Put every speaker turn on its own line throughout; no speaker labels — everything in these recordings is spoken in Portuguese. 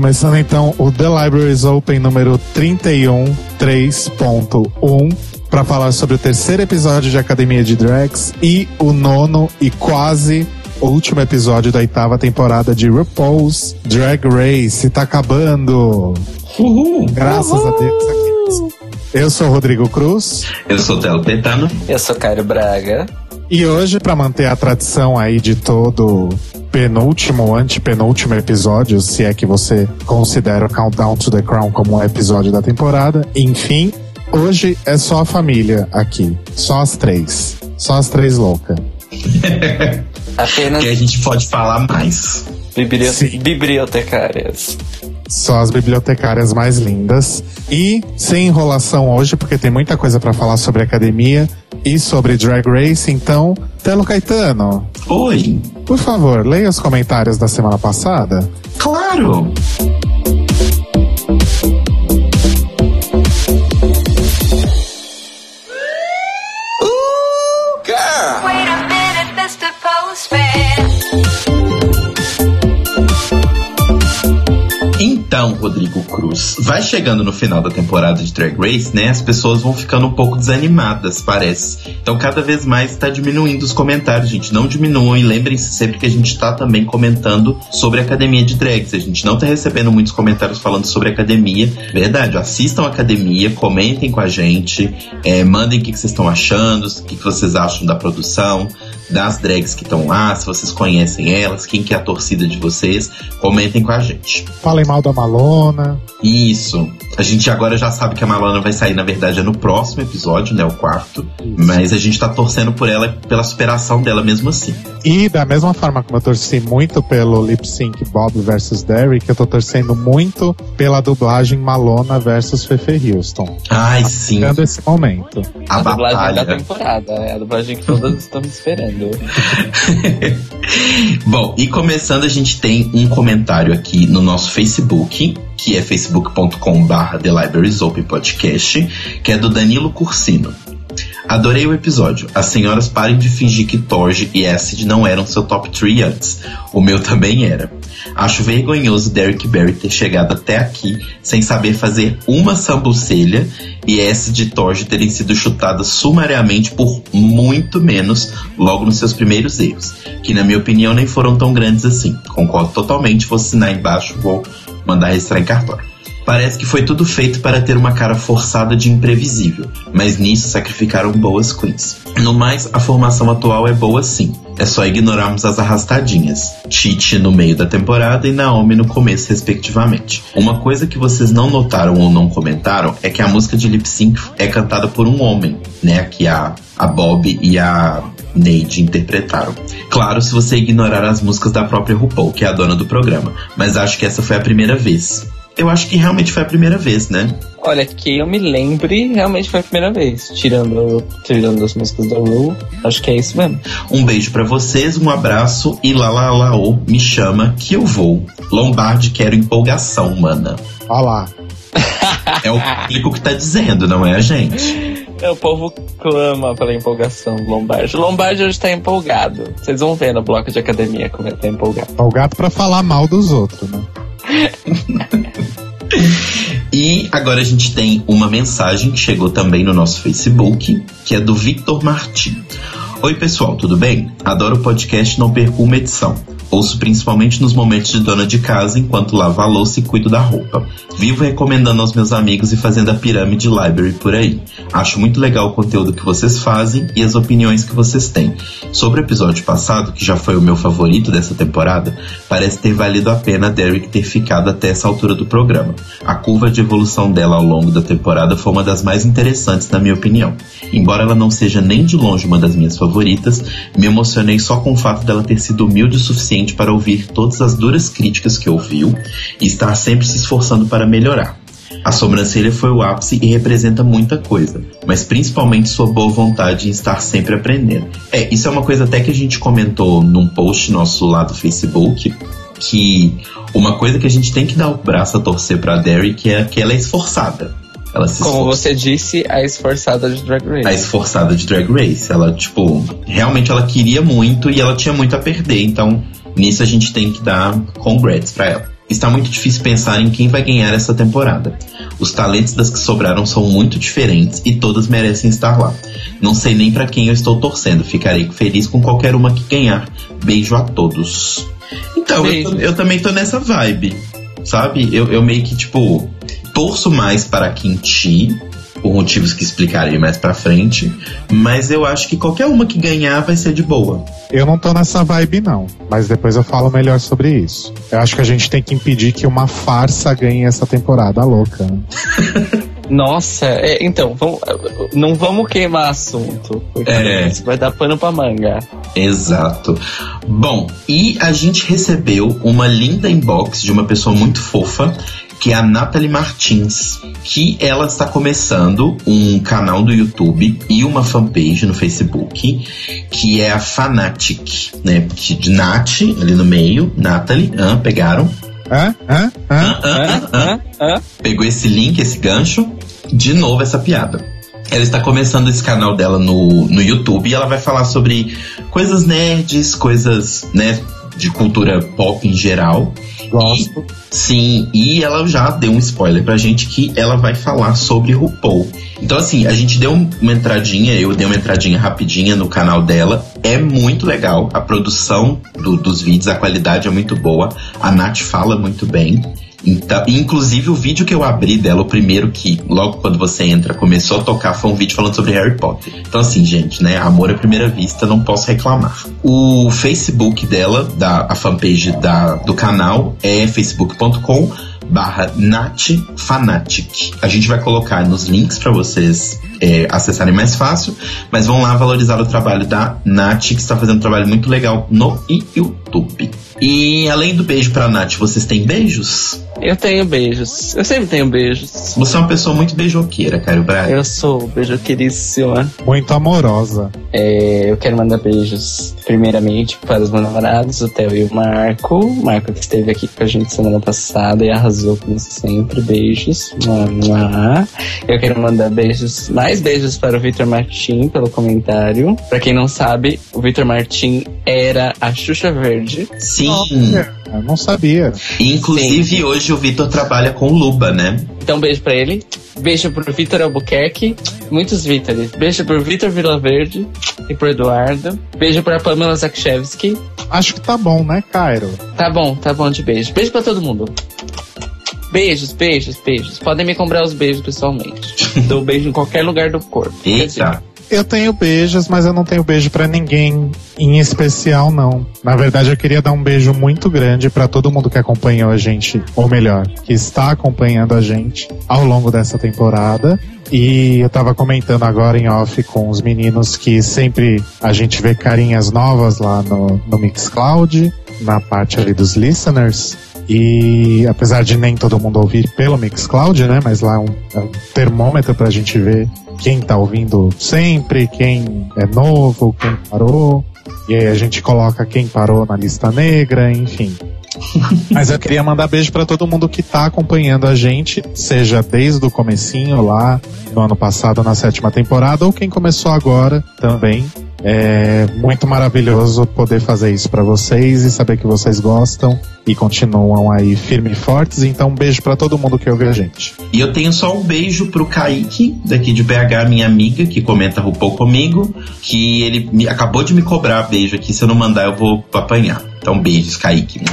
Começando então o The Libraries Open número 31, 3.1 para falar sobre o terceiro episódio de Academia de Drags e o nono e quase último episódio da oitava temporada de RuPaul's Drag Race. Tá acabando!
Uhul!
Graças
Uhul.
a Deus. Aqui. Eu sou o Rodrigo Cruz.
Eu sou Telo Petano.
Eu sou Caio Braga.
E hoje, para manter a tradição aí de todo penúltimo, antepenúltimo episódio, se é que você considera o Countdown to the Crown como um episódio da temporada, enfim, hoje é só a família aqui. Só as três. Só as três loucas.
Apenas
que a gente pode falar mais.
bibliotecárias.
Só as bibliotecárias mais lindas. E sem enrolação hoje, porque tem muita coisa para falar sobre academia e sobre Drag Race. Então, Telo Caetano,
Oi!
por favor, leia os comentários da semana passada.
Claro!
Wait a minute, Mr. Postman.
Então, Rodrigo Cruz, vai chegando no final da temporada de Drag Race, né? As pessoas vão ficando um pouco desanimadas, parece. Então, cada vez mais está diminuindo os comentários, gente. Não diminuam e lembrem-se sempre que a gente tá também comentando sobre a academia de drags. A gente não tá recebendo muitos comentários falando sobre a academia. Verdade, assistam a academia, comentem com a gente, é, mandem o que, vocês estão achando, o que vocês acham da produção, das drags que estão lá, se vocês conhecem elas, quem que é a torcida de vocês, comentem com a gente.
Falem mal da Malona.
Isso. A gente agora já sabe que a Malana vai sair, na verdade, é no próximo episódio, né? O quarto. Mas a gente tá torcendo por ela, pela superação dela mesmo assim.
E da mesma forma como eu torci muito pelo lip sync Bob versus Derrick, eu tô torcendo muito pela dublagem Malona versus Fefe Houston.
Ai, sim.
Chegando esse momento.
A,
A, dublagem da
batalha.
temporada, é a dublagem que todas estamos esperando.
Bom, e começando, a gente tem um comentário aqui no nosso Facebook, que é facebook.com/barra The Libraries Open Podcast, que é do Danilo Cursino. Adorei o episódio. As senhoras parem de fingir que Torge e Acid não eram seu top 3 antes. O meu também era. Acho vergonhoso Derek Barry ter chegado até aqui sem saber fazer uma sambucelha e Acid e Torge terem sido chutadas sumariamente por muito menos logo nos seus primeiros erros, que na minha opinião nem foram tão grandes assim. Concordo totalmente, vou assinar embaixo, vou mandar registrar em cartório. Parece que foi tudo feito para ter uma cara forçada de imprevisível, mas nisso sacrificaram boas queens. No mais, a formação atual é boa sim. É só ignorarmos as arrastadinhas. Titi no meio da temporada e Naomi no começo, respectivamente. Uma coisa que vocês não notaram ou não comentaram é que a música de lip sync é cantada por um homem, né? Que a, a Bob e a Neide interpretaram. Claro, se você ignorar as músicas da própria RuPaul, que é a dona do programa, mas acho que essa foi a primeira vez. Eu acho que realmente foi a primeira vez, né?
Olha, que eu me lembre, realmente foi a primeira vez. Tirando, tirando as músicas da Ru, acho que é isso mesmo.
Um beijo pra vocês, um abraço e lá lá lá ô, me chama que eu vou. Lombardi quero empolgação, mana.
Olha lá.
É o público que tá dizendo, não é a gente.
É, o povo clama pela empolgação do Lombardi. O Lombardi hoje tá empolgado. Vocês vão ver no bloco de academia como ele tá empolgado.
O gato pra falar mal dos outros, né?
E agora a gente tem uma mensagem que chegou também no nosso Facebook, que é do Victor Martins. Oi pessoal, tudo bem? Adoro o podcast Não Perco Uma Edição. Ouço principalmente nos momentos de dona de casa enquanto lavo a louça e cuido da roupa. Vivo recomendando aos meus amigos e fazendo a pirâmide library por aí. Acho muito legal o conteúdo que vocês fazem e as opiniões que vocês têm. Sobre o episódio passado, que já foi o meu favorito dessa temporada, parece ter valido a pena Derek ter ficado até essa altura do programa. A curva de evolução dela ao longo da temporada foi uma das mais interessantes, na minha opinião. Embora ela não seja nem de longe uma das minhas favoritas, me emocionei só com o fato dela ter sido humilde o suficiente para ouvir todas as duras críticas que ouviu e estar sempre se esforçando para melhorar. A sobrancelha foi o ápice e representa muita coisa, mas principalmente sua boa vontade em estar sempre aprendendo. É, isso é uma coisa até que a gente comentou num post nosso lá do Facebook, que uma coisa que a gente tem que dar o braço a torcer pra Derek é que ela é esforçada. Ela se
Como você disse, a esforçada de Drag Race.
A esforçada de Drag Race. Ela, tipo, realmente ela queria muito e ela tinha muito a perder. Então, Nisso a gente tem que dar congrats pra ela. Está muito difícil pensar em quem vai ganhar essa temporada. Os talentos das que sobraram são muito diferentes e todas merecem estar lá. Não sei nem pra quem eu estou torcendo. Ficarei feliz com qualquer uma que ganhar. Beijo a todos. Então, eu, eu também tô nessa vibe, sabe? Eu, eu meio que, tipo, torço mais para a Quinti, por motivos que explicarei mais pra frente, mas eu acho que qualquer uma que ganhar vai ser de boa.
Eu não tô nessa vibe, não. Mas depois eu falo melhor sobre isso. Eu acho que a gente tem que impedir que uma farsa ganhe essa temporada louca. né?
Nossa, é, então, vamos, não vamos queimar assunto. Porque
É.
isso vai dar pano pra manga.
Exato. Bom, e a gente recebeu uma linda inbox de uma pessoa muito fofa, que é a Nathalie Martins, que ela está começando um canal do YouTube e uma fanpage no Facebook, que é a Fanatic, né? Que de Nat, ali no meio, Nathalie, ah, pegaram? Ah, ah, ah, ah.
Hã? Hã?
pegou esse link, esse gancho, de novo essa piada. Ela está começando esse canal dela no, no YouTube e ela vai falar sobre coisas nerds, coisas, né, de cultura pop em geral.
Gosto.
Sim, e ela já deu um spoiler pra gente que ela vai falar sobre RuPaul. Então, assim, a gente deu uma entradinha, eu dei uma entradinha rapidinha no canal dela. É muito legal. A produção do- dos vídeos, a qualidade é muito boa. A Nath fala muito bem. Então, inclusive o vídeo que eu abri dela, o primeiro que logo quando você entra começou a tocar, foi um vídeo falando sobre Harry Potter. Então assim, gente, né, amor à primeira vista, não posso reclamar. O Facebook dela, da a fanpage da, do canal é facebook.com barra natfanatic. A gente vai colocar nos links para vocês é, acessarem mais fácil, mas vão lá valorizar o trabalho da Nath, que está fazendo um trabalho muito legal no YouTube. E além do beijo pra Nath, vocês têm beijos?
Eu tenho beijos. Eu sempre tenho beijos.
Você é uma pessoa muito beijoqueira, Caio Braga.
Eu sou beijoqueríssima.
Muito amorosa.
É, eu quero mandar beijos, primeiramente, para os meus namorados, o Theo e o Marco. O Marco que esteve aqui com a gente semana passada e arrasou como sempre. Beijos. Eu quero mandar beijos, mais beijos para o Vitor Martin pelo comentário. Para quem não sabe, o Vitor Martin era a Xuxa Verde.
Sim.
Eu não sabia.
Inclusive, hoje o Vitor trabalha com Luba, né?
Então, beijo pra ele. Beijo pro Vitor Albuquerque. Muitos Vítores. Beijo pro Vitor Vilaverde e pro Eduardo. Beijo pra Pamela Zakshevsky.
Acho que tá bom, né, Cairo?
Tá bom, tá bom de beijo. Beijo pra todo mundo. Beijos, beijos, beijos. Podem me comprar os beijos pessoalmente. Dou beijo em qualquer lugar do corpo.
Eita.
Eu tenho beijos, mas eu não tenho beijo pra ninguém em especial, não. Na verdade, eu queria dar um beijo muito grande pra todo mundo que acompanhou a gente, ou melhor, que está acompanhando a gente ao longo dessa temporada. E eu tava comentando agora em off com os meninos que sempre a gente vê carinhas novas lá no, no Mixcloud, na parte ali dos listeners. E apesar de nem todo mundo ouvir pelo Mixcloud, né? Mas lá é um, é um termômetro pra gente ver quem tá ouvindo sempre, quem é novo, quem parou. E aí a gente coloca quem parou na lista negra, enfim. Mas eu queria mandar beijo pra todo mundo que tá acompanhando a gente, seja desde o comecinho lá no ano passado na sétima temporada ou quem começou agora também. É muito maravilhoso poder fazer isso pra vocês e saber que vocês gostam e continuam aí firmes e fortes. Então, um beijo pra todo mundo que ouve a gente.
E eu tenho só um beijo pro Kaique, daqui de BH, minha amiga, que comenta RuPaul comigo, que ele me, acabou de me cobrar beijo aqui, se eu não mandar eu vou apanhar. Então, beijos, Kaique.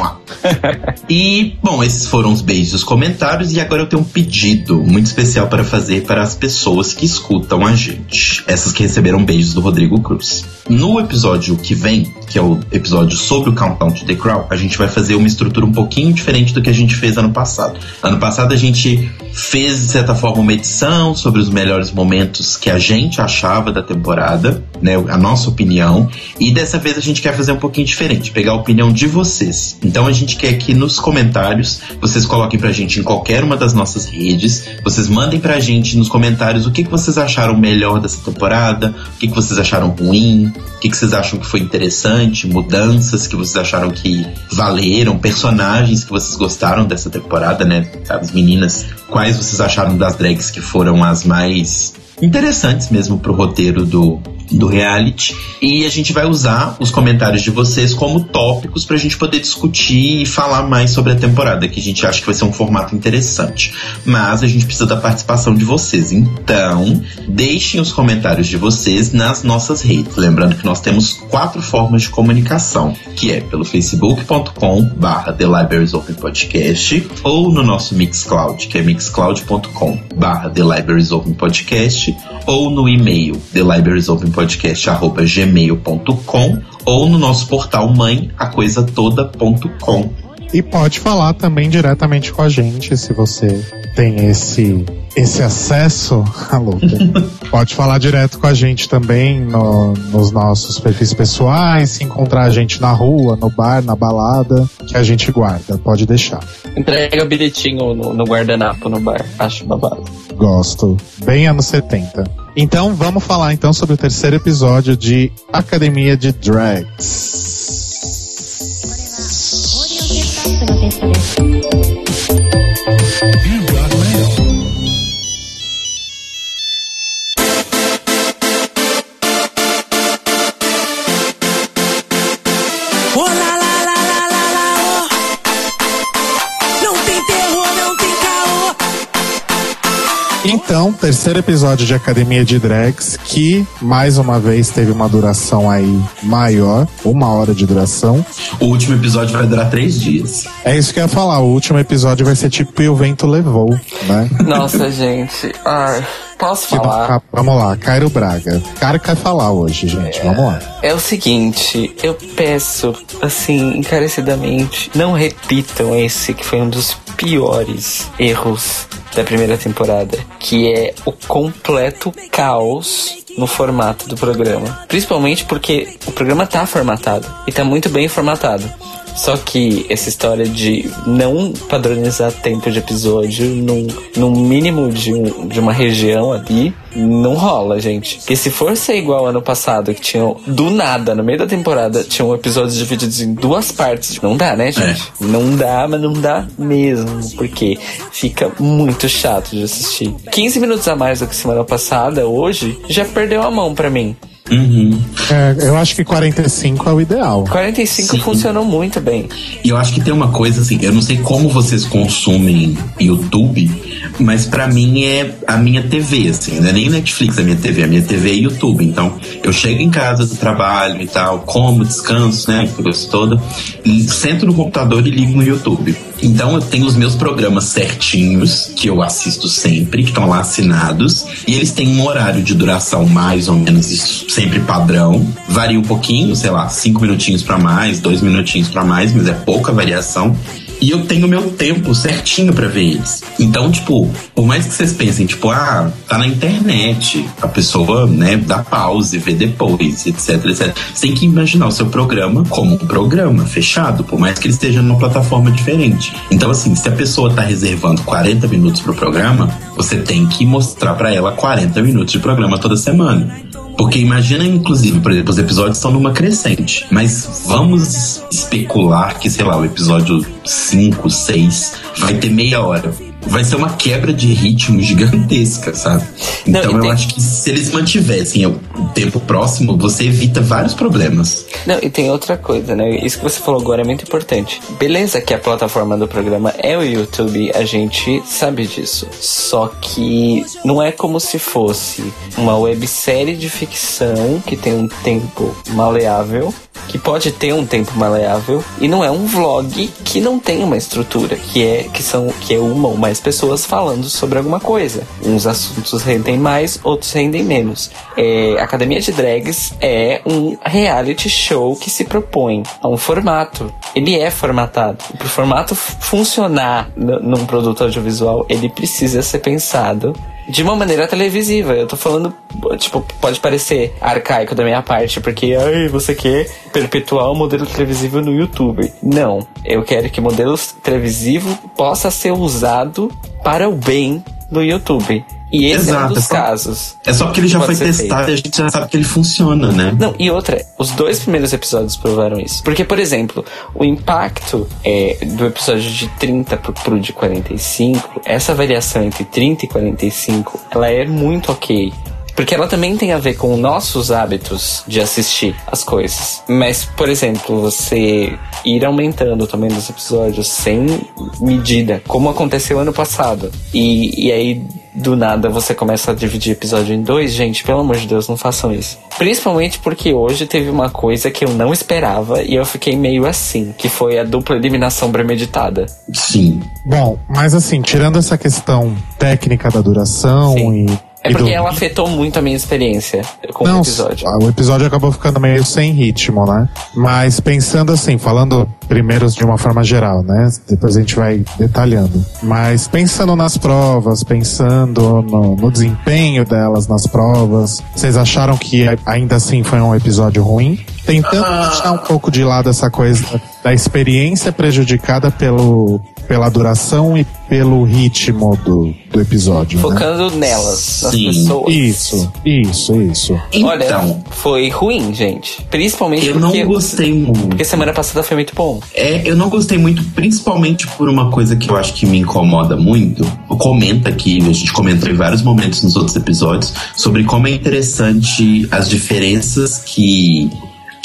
E, bom, esses foram os beijos os comentários, e agora eu tenho um pedido muito especial para fazer para as pessoas que escutam a gente. Essas que receberam beijos do Rodrigo Cruz. No episódio que vem, que é o episódio sobre o Countdown to The Crown, a gente vai fazer uma estrutura um pouquinho diferente do que a gente fez ano passado. Ano passado a gente fez, de certa forma, uma edição sobre os melhores momentos que a gente achava da temporada, né? A nossa opinião. E dessa vez a gente quer fazer um pouquinho diferente, pegar a opinião de vocês. Então a gente quer que nos comentários vocês coloquem pra gente em qualquer uma das nossas redes, vocês mandem pra gente nos comentários o que, que vocês acharam melhor dessa temporada, o que, que vocês acharam ruim, o que, que vocês acham que foi interessante, mudanças que vocês acharam que valeram, personagens que vocês gostaram dessa temporada, né? As meninas, quais vocês acharam das drags que foram as mais interessantes mesmo pro roteiro do, do reality. E a gente vai usar os comentários de vocês como tópicos pra gente poder discutir e falar mais sobre a temporada, que a gente acha que vai ser um formato interessante. Mas a gente precisa da participação de vocês. Então, deixem os comentários de vocês nas nossas redes. Lembrando que nós temos quatro formas de comunicação, que é pelo facebook.com barra The Libraries Open Podcast ou no nosso Mixcloud, que é mixcloud.com barra The Libraries Open Podcast ou no e-mail thelibrariesopenpodcast.gmail.com ou no nosso portal mãe, acoisatoda.com.
E pode falar também diretamente com a gente, se você tem esse esse acesso à luta. pode falar direto com a gente também no- nos nossos perfis pessoais, se encontrar a gente na rua, no bar, na balada, que a gente guarda. Pode deixar.
Entrega o bilhetinho no, no guardanapo no bar. Acho babado.
Gosto. Bem anos 70. Então vamos falar então sobre o terceiro episódio de Academia de Drags.
no te.
Então, terceiro episódio de Academia de Drags, que mais uma vez teve uma duração aí maior, uma hora de duração.
O último episódio vai durar três dias.
É isso que eu ia falar, o último episódio vai ser tipo E o Vento Levou, né?
Nossa, gente. Ai, posso
Tipo,
falar?
vamos lá, Cairo Braga. Cara quer falar hoje, gente, vamos lá.
É o seguinte, eu peço, assim, encarecidamente, não repitam esse que foi um dos piores erros da primeira temporada, que é o completo caos no formato do programa. Principalmente porque o programa tá formatado e tá muito bem formatado. Só que essa história de não padronizar tempo de episódio num, num mínimo de, um- de uma região ali, não rola, gente. Porque se for ser igual ano passado, que tinham do nada, no meio da temporada, tinham episódios divididos em duas partes, não dá, né, gente? Não dá, mas não dá mesmo, porque fica muito chato de assistir. 15 minutos a mais do que semana passada, hoje, já perdeu a mão pra mim.
Uhum.
É, eu acho que 45 é o ideal.
45
Sim.
funcionou muito bem.
E eu acho que tem uma coisa assim, eu não sei como vocês consumem YouTube, mas pra mim é a minha TV, assim, não é nem Netflix a minha TV, a minha TV é YouTube. Então, eu chego em casa do trabalho e tal, como, descanso, né, coisa toda, e sento no computador e ligo no YouTube. Então, eu tenho os meus programas certinhos, que eu assisto sempre, que estão lá assinados, e eles têm um horário de duração mais ou menos isso, sempre padrão. Varia um pouquinho, sei lá, cinco minutinhos pra mais, dois minutinhos pra mais, mas é pouca variação. E eu tenho meu tempo certinho pra ver eles. Então, tipo, por mais que vocês pensem, tipo, ah, tá na internet, a pessoa, né, dá pause, vê depois, etc, etc. Você tem que imaginar o seu programa como um programa fechado, por mais que ele esteja numa plataforma diferente. Então, assim, se a pessoa tá reservando 40 minutos pro programa, você tem que mostrar pra ela 40 minutos de programa toda semana. Porque imagina, inclusive, por exemplo, os episódios estão numa crescente. Mas vamos especular que, sei lá, o episódio 5, 6 vai ter meia hora. Vai ser uma quebra de ritmo gigantesca, sabe?
Não,
Então
e
eu
tem-
acho que se eles mantivessem o tempo próximo, você evita vários problemas.
Não, e tem outra coisa, né? Isso que você falou agora é muito importante. Beleza que a plataforma do programa é o YouTube, a gente sabe disso. Só que não é como se fosse uma websérie de ficção que tem um tempo maleável, que pode ter um tempo maleável, e não é um vlog que não tem uma estrutura, que é que são que é uma ou mais pessoas falando sobre alguma coisa. Uns assuntos rendem mais, outros rendem menos. É, Academia de Drags é um reality show que se propõe a um formato. Ele é formatado. Para o formato funcionar num produto audiovisual, ele precisa ser pensado de uma maneira televisiva. Eu tô falando, tipo, pode parecer arcaico da minha parte, porque ai, você quer perpetuar o modelo televisivo no YouTube. Não, eu quero que o modelo televisivo possa ser usado para o bem do YouTube. E esse é um
Exato,
dos
é só-
casos.
É só porque ele já foi testado e a gente já sabe que ele funciona, né?
Não, e outra, os dois primeiros episódios provaram isso. Porque, por exemplo, o impacto é, do episódio de 30 pro, pro de 45, essa variação entre 30 e 45, ela é muito ok. Porque ela também tem a ver com nossos hábitos de assistir as coisas. Mas, por exemplo, você ir aumentando também dos episódios sem medida, como aconteceu ano passado. E, e aí, do nada, você começa a dividir episódio em dois. Gente, pelo amor de Deus, não façam isso. Principalmente porque hoje teve uma coisa que eu não esperava e eu fiquei meio assim, que foi a dupla eliminação premeditada.
Sim.
Bom, mas assim, tirando essa questão técnica da duração
Sim.
e.
É porque
do-
ela afetou muito a minha experiência com
Não,
o episódio.
o episódio acabou ficando meio sem ritmo, né? Mas pensando assim, falando primeiro de uma forma geral, né? Depois a gente vai detalhando. Mas pensando nas provas, pensando no, no desempenho delas nas provas, vocês acharam que ainda assim foi um episódio ruim? Tentando
Ah.
deixar um pouco de lado essa coisa da experiência prejudicada pelo, pela duração e pelo ritmo do, do episódio. né?
Focando nelas, nas
Sim.
pessoas.
Isso, isso, isso.
Olha,
Então,
foi ruim, gente. Principalmente
eu não
porque,
gostei muito.
porque semana passada foi muito bom.
É, eu não gostei muito, principalmente por uma coisa que eu acho que me incomoda muito. Comenta aqui, a gente comentou em vários momentos nos outros episódios, sobre como é interessante as diferenças que,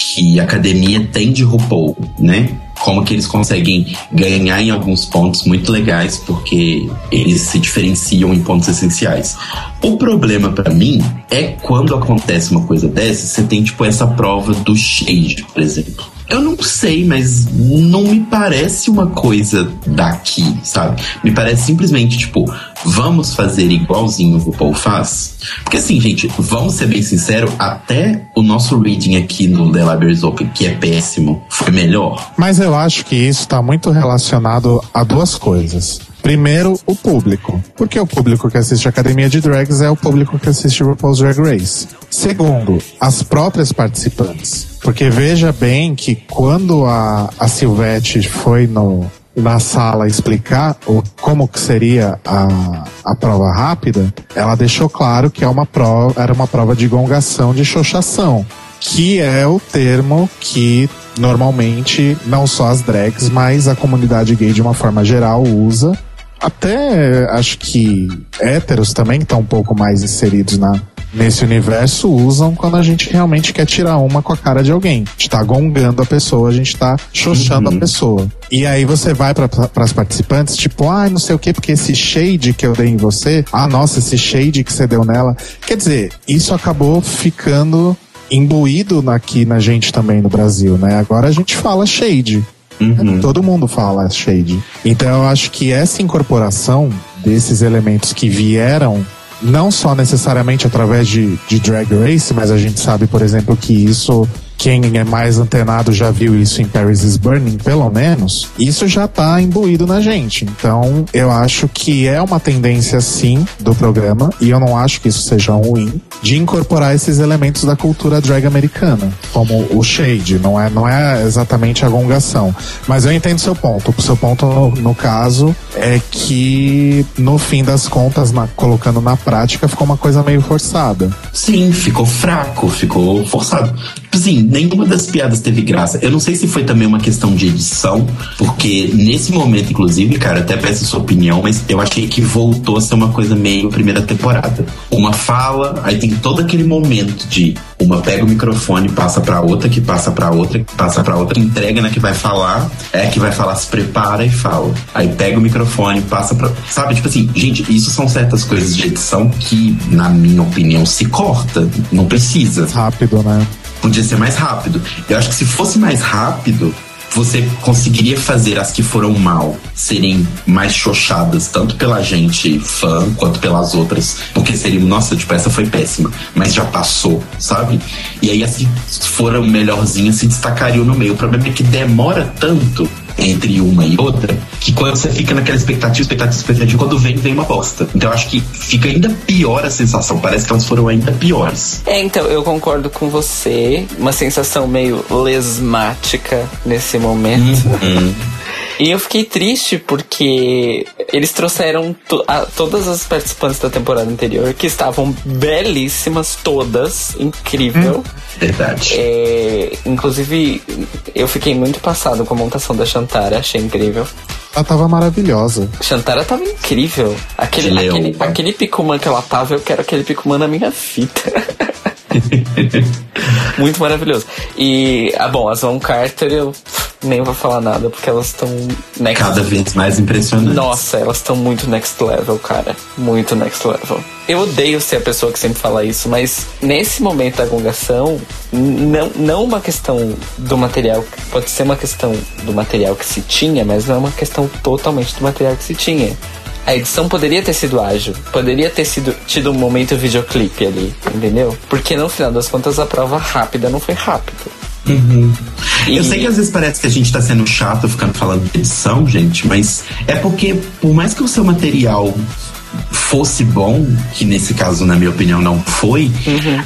que a academia tem de RuPaul, né? Como que eles conseguem ganhar em alguns pontos muito legais, porque eles se diferenciam em pontos essenciais. O problema pra mim é quando acontece uma coisa dessa, você tem tipo essa prova do shade, por exemplo. Eu não sei, mas não me parece uma coisa daqui, sabe? Me parece simplesmente, tipo, vamos fazer igualzinho o RuPaul faz? Porque assim, gente, vamos ser bem sinceros, até o nosso reading aqui no The Libraries Open, que é péssimo, foi melhor.
Mas eu acho que isso está muito relacionado a duas coisas. Primeiro, o público. Porque o público que assiste a Academia de Drags é o público que assiste RuPaul's Drag Race. Segundo, as próprias participantes. Porque veja bem que quando a, a Silvete foi no, na sala explicar o, como que seria a, a prova rápida, ela deixou claro que é uma prova, era uma prova de gongação, de xoxação que é o termo que normalmente não só as drags, mas a comunidade gay de uma forma geral usa. Até acho que héteros também que estão um pouco mais inseridos na, nesse universo usam quando a gente realmente quer tirar uma com a cara de alguém. A gente tá gongando a pessoa, a gente tá xoxando a pessoa. E aí você vai para as participantes, tipo, ah, não sei o que, porque esse shade que eu dei em você, ah, nossa, esse shade que você deu nela. Quer dizer, isso acabou ficando imbuído aqui na gente também no Brasil, né? Agora a gente fala shade.
Uhum.
Todo mundo fala shade. Então eu acho que essa incorporação desses elementos que vieram não só necessariamente através de, de Drag Race, mas a gente sabe, por exemplo, que isso, quem é mais antenado já viu isso em Paris is Burning, pelo menos, isso já tá imbuído na gente. Então, eu acho que é uma tendência, sim, do programa, e eu não acho que isso seja ruim, de incorporar esses elementos da cultura drag americana, como o shade, não é, não é exatamente a gongação. Mas eu entendo seu ponto. O seu ponto, no, no caso, é que, no fim das contas, na- colocando na prática, ficou uma coisa meio forçada.
Sim, ficou fraco, ficou forçado. Tipo Assim, nenhuma das piadas teve graça. Eu não sei se foi também uma questão de edição, porque nesse momento, inclusive, cara, até peço sua opinião, mas eu achei que voltou a ser uma coisa meio primeira temporada. Uma fala, aí tem todo aquele momento de uma pega o microfone, passa pra outra, que passa pra outra, que passa pra outra, entrega na que vai falar, é que vai falar, se prepara e fala. Aí pega o microfone, passa pra. Sabe, tipo assim, gente, isso são certas coisas de edição que, na minha opinião, se corta. Não precisa
Rápido, né?
Podia ser mais rápido. Eu acho que se fosse mais rápido, você conseguiria fazer as que foram mal serem mais xoxadas, tanto pela gente fã quanto pelas outras. Porque seriam, nossa, tipo, essa foi péssima, mas já passou, sabe? E aí as que foram melhorzinhas se destacariam no meio. O problema é que demora tanto entre uma e outra, que quando você fica naquela expectativa, expectativa, expectativa, quando vem, vem uma bosta. Então eu acho que fica ainda pior a sensação. Parece que elas foram ainda piores.
É, então, eu concordo com você. Uma sensação meio lesmática nesse momento.
Uhum.
E eu fiquei triste porque eles trouxeram to- a- todas as participantes da temporada anterior, que estavam belíssimas, todas, incrível.
Verdade.
É, inclusive, eu fiquei muito passado com a montação da Chantara, achei incrível.
Ela tava maravilhosa.
Chantara tava incrível. Aquele,
leão,
aquele,
né?
aquele Picumã que ela tava, eu quero aquele Picumã na minha fita. Muito maravilhoso. E, ah, bom, as Von Carter eu nem vou falar nada, porque elas estão next
Cada vez mais impressionante.
Nossa, elas estão muito next level, cara. Muito next level. Eu odeio ser a pessoa que sempre fala isso, mas nesse momento da gongação, n- não, não uma questão do material, pode ser uma questão do material que se tinha, mas não é uma questão totalmente do material que se tinha. A edição poderia ter sido ágil, poderia ter sido tido um momento videoclipe ali, entendeu? Porque no final das contas a prova rápida não foi rápida. E-
Eu sei que às vezes parece que a gente tá sendo chato ficando falando de edição, gente, mas é porque, por mais que o seu material fosse bom, que nesse caso, na minha opinião, não foi,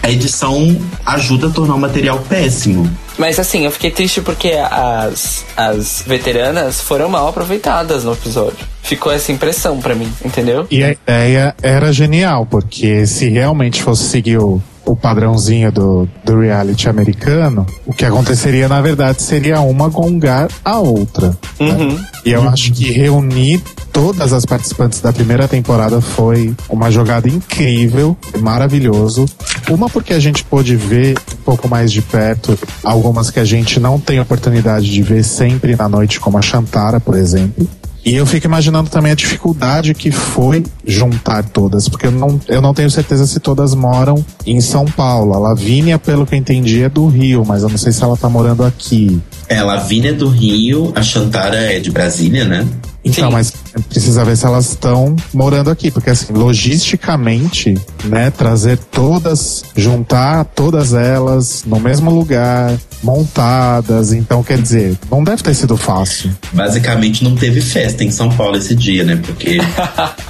a edição ajuda a tornar o material péssimo.
Mas assim, eu fiquei triste porque as, as veteranas foram mal aproveitadas no episódio. Ficou essa impressão pra mim, entendeu?
E a ideia era genial, porque se realmente fosse seguir o, o padrãozinho do, do reality americano, o que aconteceria, na verdade, seria uma gongar a outra. né? E eu acho que reunir todas as participantes da primeira temporada foi uma jogada incrível, maravilhoso. Uma porque a gente pôde ver um pouco mais de perto algumas que a gente não tem oportunidade de ver sempre na noite, como a Chantara, por exemplo. E eu fico imaginando também a dificuldade que foi juntar todas, porque eu não, eu não tenho certeza se todas moram em São Paulo. A Lavínia, pelo que eu entendi, é do Rio, mas eu não sei se ela tá morando aqui.
É, a Lavínia é do Rio, a Chantara é de Brasília, né?
Então,
Sim.
mas precisa ver se elas estão morando aqui, porque assim, logisticamente, né, trazer todas, juntar todas elas no mesmo lugar, montadas, então quer dizer, não deve ter sido fácil.
Basicamente não teve festa em São Paulo esse dia, né? Porque.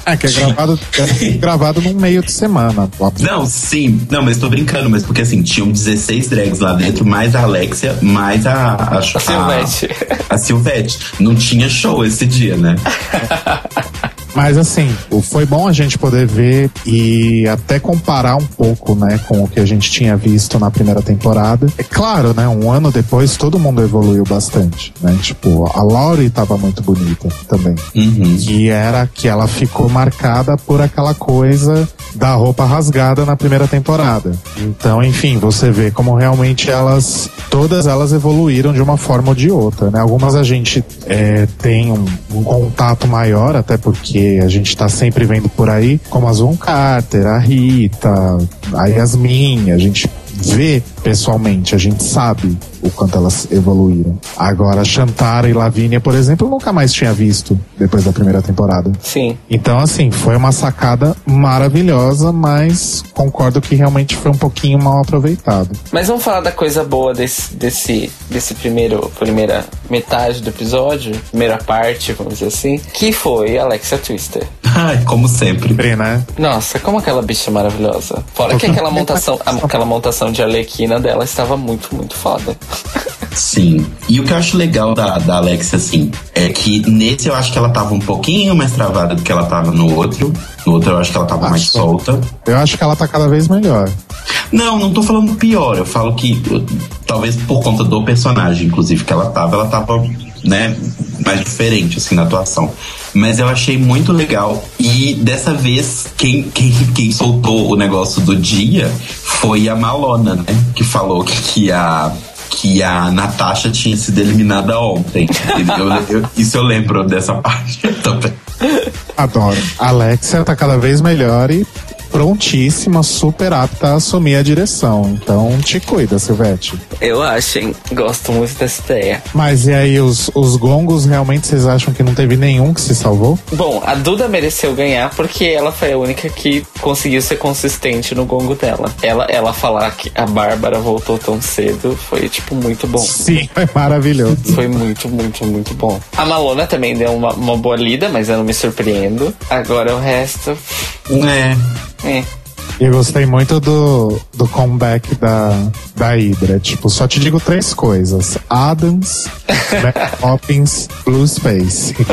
É que é gravado, é gravado num meio de semana, óbvio.
Não, sim. Não, mas tô brincando, mas porque assim, tinham 16 drags lá dentro, mais a Alexia, mais a. A,
A Silvete.
A, a Silvete. Não tinha show esse dia, né? ね。
Mas assim, foi bom a gente poder ver e até comparar um pouco, né, com o que a gente tinha visto na primeira temporada. É claro, né, um ano depois todo mundo evoluiu bastante, né? Tipo, a Laurie tava muito bonita também.
Uhum.
Que era que ela ficou marcada por aquela coisa da roupa rasgada na primeira temporada. Então, enfim, você vê como realmente elas, todas elas evoluíram de uma forma ou de outra, né? Algumas a gente é, tem um, um contato maior, até porque a gente tá sempre vendo por aí, como a Von Carter, a Rita, a Yasmin, a gente vê pessoalmente, a gente sabe o quanto elas evoluíram. Agora, Chantara e Lavínia, por exemplo, eu nunca mais tinha visto depois da primeira temporada.
Sim.
Então, assim, foi uma sacada maravilhosa, mas concordo que realmente foi um pouquinho mal aproveitado.
Mas vamos falar da coisa boa desse, desse, desse primeiro, primeira metade do episódio, primeira parte, vamos dizer assim, que foi Alexia Twister.
Ai, como sempre.
Sempre, né?
Nossa, como aquela bicha maravilhosa. Fora que aquela montação, aquela montação de Arlequina dela estava muito, muito foda.
Sim. E o que eu acho legal da, da Alexia, assim, é que nesse eu acho que ela tava um pouquinho mais travada do que ela tava no outro. No outro eu acho que ela tava mais
Acho.
solta.
Eu acho que ela tá cada vez melhor.
Não, não tô falando pior. Eu falo que talvez por conta do personagem, inclusive, que ela tava, ela tava, né, mais diferente, assim, na atuação. Mas eu achei muito legal. E dessa vez, quem, quem, quem soltou o negócio do dia foi a Malona, né? Que falou que, que a. Que a Natasha tinha sido eliminada ontem. Eu- eu- isso eu lembro dessa parte também.
Adoro. A Alexia tá cada vez melhor e prontíssima, super apta a assumir a direção. Então, te cuida, Silvete.
Eu acho, hein? Gosto muito dessa ideia.
Mas e aí, os, os gongos, realmente vocês acham que não teve nenhum que se salvou?
Bom, a Duda mereceu ganhar porque ela foi a única que conseguiu ser consistente no gongo dela. Ela, ela falar que a Bárbara voltou tão cedo foi, tipo, muito bom.
Sim, foi maravilhoso.
Foi muito, muito, muito bom. A Malona também deu uma, uma boa lida, mas eu não me surpreendo. Agora o resto.
É.
É.
Eu gostei muito do, do comeback da, da Hydra. Tipo, só te digo três coisas: Adams, Mary Poppins, Blue Space.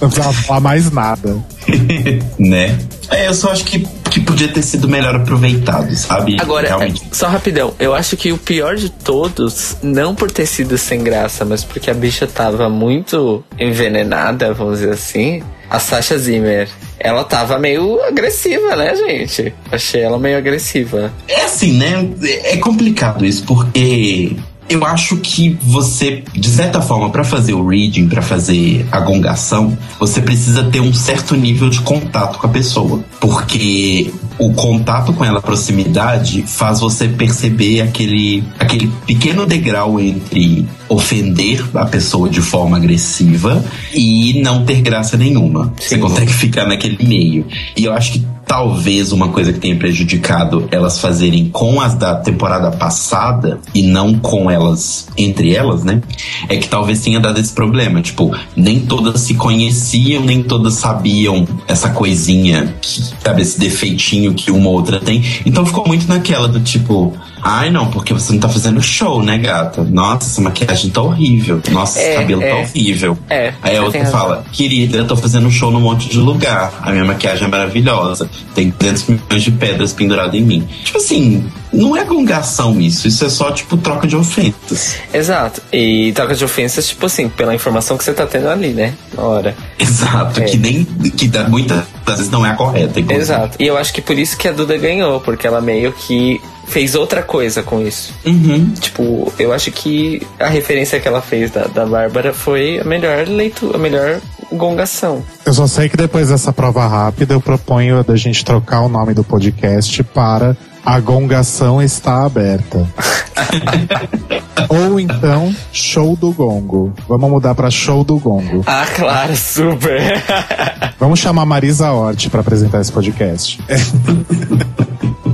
Não precisava falar mais nada.
né? É, eu só acho que podia ter sido melhor aproveitado, sabe?
Agora,
Realmente.
é, só rapidão, eu acho que o pior de todos, não por ter sido sem graça, mas porque a bicha tava muito envenenada, vamos dizer assim, a Sasha Zimmer. Ela tava meio agressiva, né, gente? Achei ela meio agressiva.
É assim, né? É complicado isso, porque eu acho que você, de certa forma, para fazer o reading, para fazer a gongação, você precisa ter um certo nível de contato com a pessoa. Porque o contato com ela, a proximidade, faz você perceber aquele, aquele pequeno degrau entre ofender a pessoa de forma agressiva e não ter graça nenhuma. Você consegue ficar naquele meio. E eu acho que talvez uma coisa que tenha prejudicado elas fazerem com as da temporada passada e não com elas entre elas, né? É que talvez tenha dado esse problema. Tipo, nem todas se conheciam, nem todas sabiam essa coisinha, que, sabe, esse defeitinho que uma ou outra tem. Então ficou muito naquela do tipo. Ai, não, porque você não tá fazendo show, né, gata? Nossa, essa maquiagem tá horrível. Nossa, esse
É,
cabelo
é.
tá horrível.
É,
Aí a outra fala, querida, eu tô fazendo show num monte de lugar. A minha maquiagem é maravilhosa. Tem 200 milhões de pedras penduradas em mim. Tipo assim, não é gongação isso. Isso é só, tipo, troca de ofensas.
Exato. E troca de ofensas, tipo assim, pela informação que você tá tendo ali, né? Na hora.
Exato.
É.
Que nem. Que dá muitas vezes não é a correta. inclusive.
Exato. E eu acho que por isso que a Duda ganhou, porque ela meio que fez outra coisa com isso.
Uhum.
Tipo, eu acho que a referência que ela fez da, da Bárbara foi a melhor leitura, a melhor gongação.
Eu só sei que depois dessa prova rápida, eu proponho da gente trocar o nome do podcast para A Gongação Está Aberta. Ou então, Show do Gongo. Vamos mudar para Show do Gongo.
Ah, claro, super.
Vamos chamar Marisa Hort para apresentar esse podcast.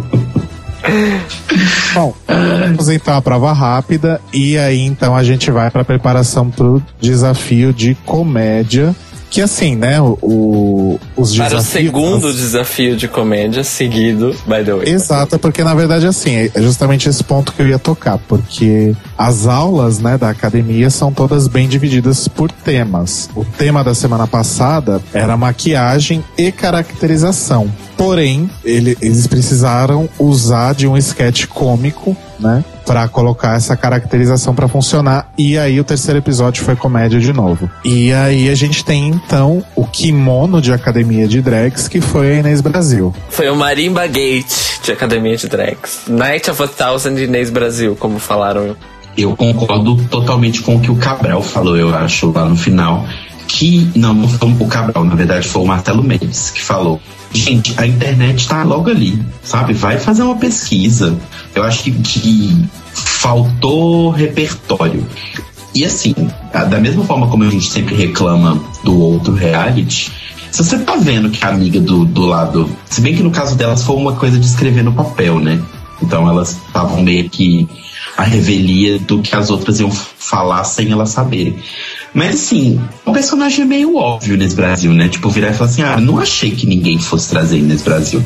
Bom, vamos então a prova rápida e aí então a gente vai para preparação pro desafio de comédia. Que assim, né, o, os
Para o
desafios...
segundo desafio de comédia seguido, by the way.
Exato, porque na verdade assim, é justamente esse ponto que eu ia tocar, porque as aulas, né, da academia são todas bem divididas por temas. O tema da semana passada era maquiagem e caracterização. Porém, ele- eles precisaram usar de um sketch cômico, né, Pra colocar essa caracterização pra funcionar. E aí o terceiro episódio foi comédia de novo. E aí a gente tem então o kimono de academia de drags que foi a Inês Brasil.
Foi o Marimba Gate de Academia de Drags. Night of a Thousand Inês Brasil, como falaram.
Eu concordo totalmente com o que o Cabral falou, eu acho, lá no final. Que não, não foi o Cabral, na verdade foi o Marcelo Mendes que falou. Gente, a internet tá logo ali, sabe? Vai fazer uma pesquisa. Eu acho que, que faltou repertório. E assim, da mesma forma como a gente sempre reclama do outro reality, se você tá vendo que a amiga do, do lado. Se bem que no caso delas foi uma coisa de escrever no papel, né? Então elas estavam meio que a revelia do que as outras iam falar sem elas saberem. Mas assim, o personagem é meio óbvio nesse Brasil, né? Tipo, virar e falar assim: ah, não achei que ninguém fosse trazer nesse Brasil.